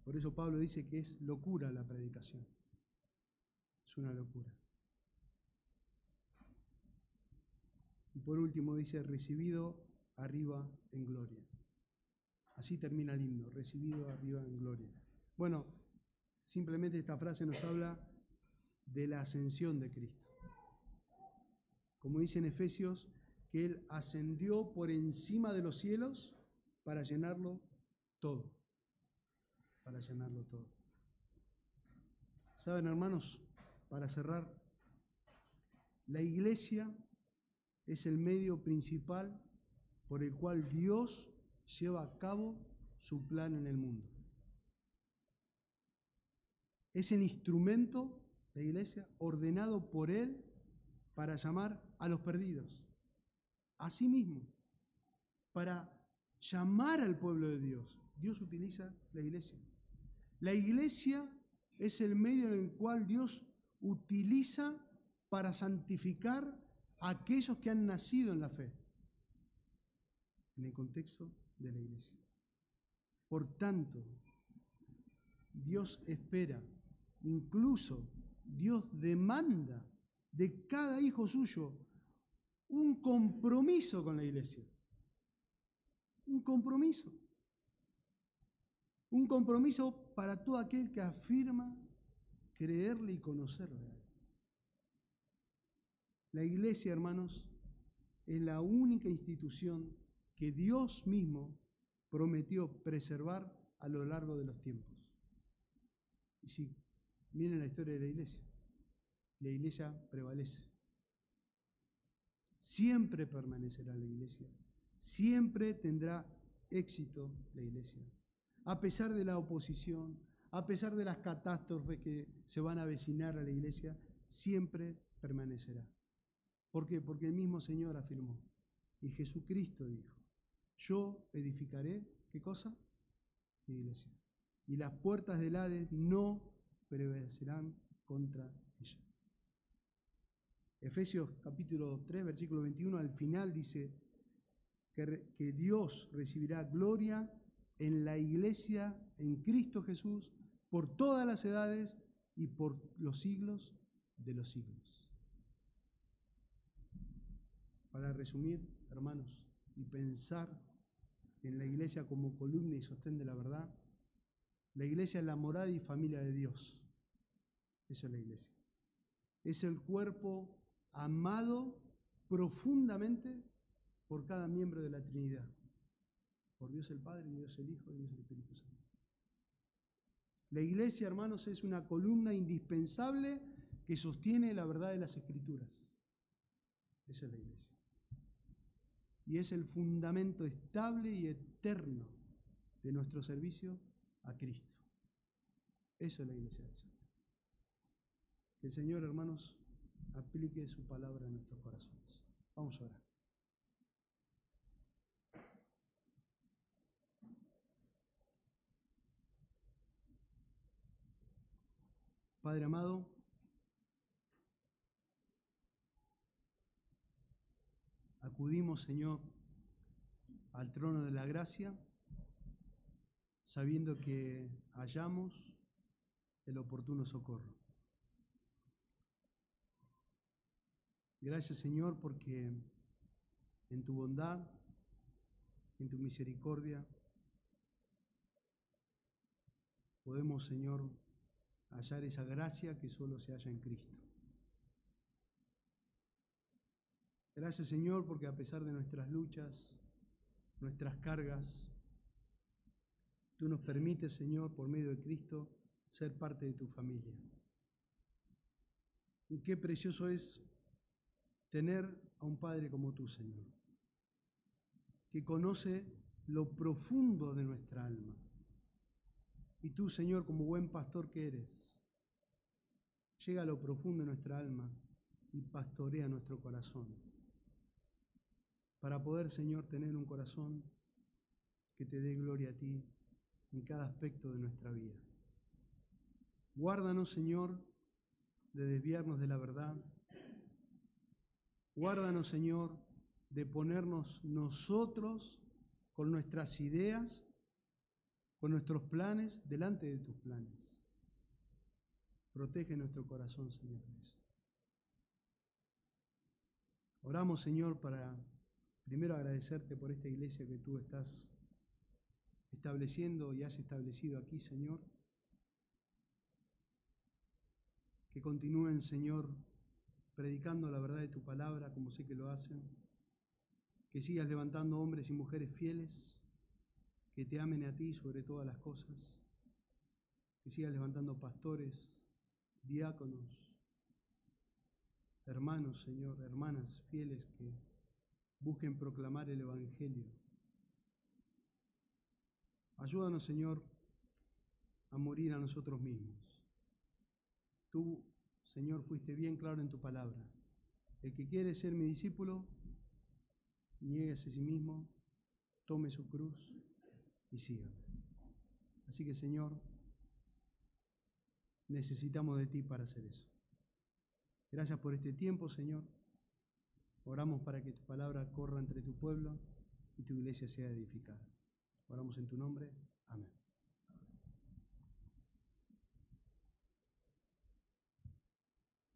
Por eso Pablo dice que es locura la predicación. Es una locura. Y por último dice, recibido arriba en gloria. Así termina el himno, recibido arriba en gloria. Bueno, simplemente esta frase nos habla de la ascensión de Cristo. Como dice en Efesios, que Él ascendió por encima de los cielos para llenarlo todo. Para llenarlo todo. Saben, hermanos, para cerrar, la iglesia es el medio principal por el cual Dios lleva a cabo su plan en el mundo. Es el instrumento la iglesia, ordenado por Él para llamar a los perdidos. Asimismo, para llamar al pueblo de Dios, Dios utiliza la iglesia. La iglesia es el medio en el cual Dios utiliza para santificar aquellos que han nacido en la fe, en el contexto de la iglesia. Por tanto, Dios espera, incluso Dios demanda de cada hijo suyo un compromiso con la iglesia. Un compromiso. Un compromiso para todo aquel que afirma creerle y conocerle. La iglesia, hermanos, es la única institución que Dios mismo prometió preservar a lo largo de los tiempos. Y si miren la historia de la iglesia, la iglesia prevalece. Siempre permanecerá la iglesia, siempre tendrá éxito la iglesia. A pesar de la oposición, a pesar de las catástrofes que se van a avecinar a la iglesia, siempre permanecerá. ¿Por qué? Porque el mismo Señor afirmó. Y Jesucristo dijo, yo edificaré, ¿qué cosa? Mi iglesia. Y las puertas del Hades no prevalecerán contra ella. Efesios capítulo 3, versículo 21, al final dice que, que Dios recibirá gloria en la iglesia, en Cristo Jesús, por todas las edades y por los siglos de los siglos. Para resumir, hermanos, y pensar en la iglesia como columna y sostén de la verdad, la iglesia es la morada y familia de Dios. Eso es la iglesia. Es el cuerpo amado profundamente por cada miembro de la Trinidad. Por Dios el Padre, Dios el Hijo y Dios el Espíritu Santo. La iglesia, hermanos, es una columna indispensable que sostiene la verdad de las Escrituras. Esa es la iglesia. Y es el fundamento estable y eterno de nuestro servicio a Cristo. Eso es la iglesia del Señor. Que el Señor, hermanos, aplique su palabra en nuestros corazones. Vamos a orar. Padre amado, acudimos, Señor, al trono de la gracia, sabiendo que hallamos el oportuno socorro. Gracias, Señor, porque en tu bondad, en tu misericordia, podemos, Señor, hallar esa gracia que solo se halla en Cristo. Gracias Señor porque a pesar de nuestras luchas, nuestras cargas, tú nos permites Señor por medio de Cristo ser parte de tu familia. Y qué precioso es tener a un Padre como tú Señor, que conoce lo profundo de nuestra alma y tú, Señor, como buen pastor que eres, llega a lo profundo de nuestra alma y pastorea nuestro corazón. Para poder, Señor, tener un corazón que te dé gloria a ti en cada aspecto de nuestra vida. Guárdanos, Señor, de desviarnos de la verdad. Guárdanos, Señor, de ponernos nosotros con nuestras ideas con nuestros planes delante de tus planes. Protege nuestro corazón, Señor. Oramos, Señor, para primero agradecerte por esta iglesia que tú estás estableciendo y has establecido aquí, Señor. Que continúen, Señor, predicando la verdad de tu palabra como sé que lo hacen. Que sigas levantando hombres y mujeres fieles que te amen a ti sobre todas las cosas, que sigas levantando pastores, diáconos, hermanos, Señor, hermanas fieles que busquen proclamar el Evangelio. Ayúdanos, Señor, a morir a nosotros mismos. Tú, Señor, fuiste bien claro en tu palabra. El que quiere ser mi discípulo, nieguese a sí mismo, tome su cruz y sigan. Así que Señor, necesitamos de ti para hacer eso. Gracias por este tiempo, Señor. Oramos para que tu palabra corra entre tu pueblo y tu iglesia sea edificada. Oramos en tu nombre. Amén.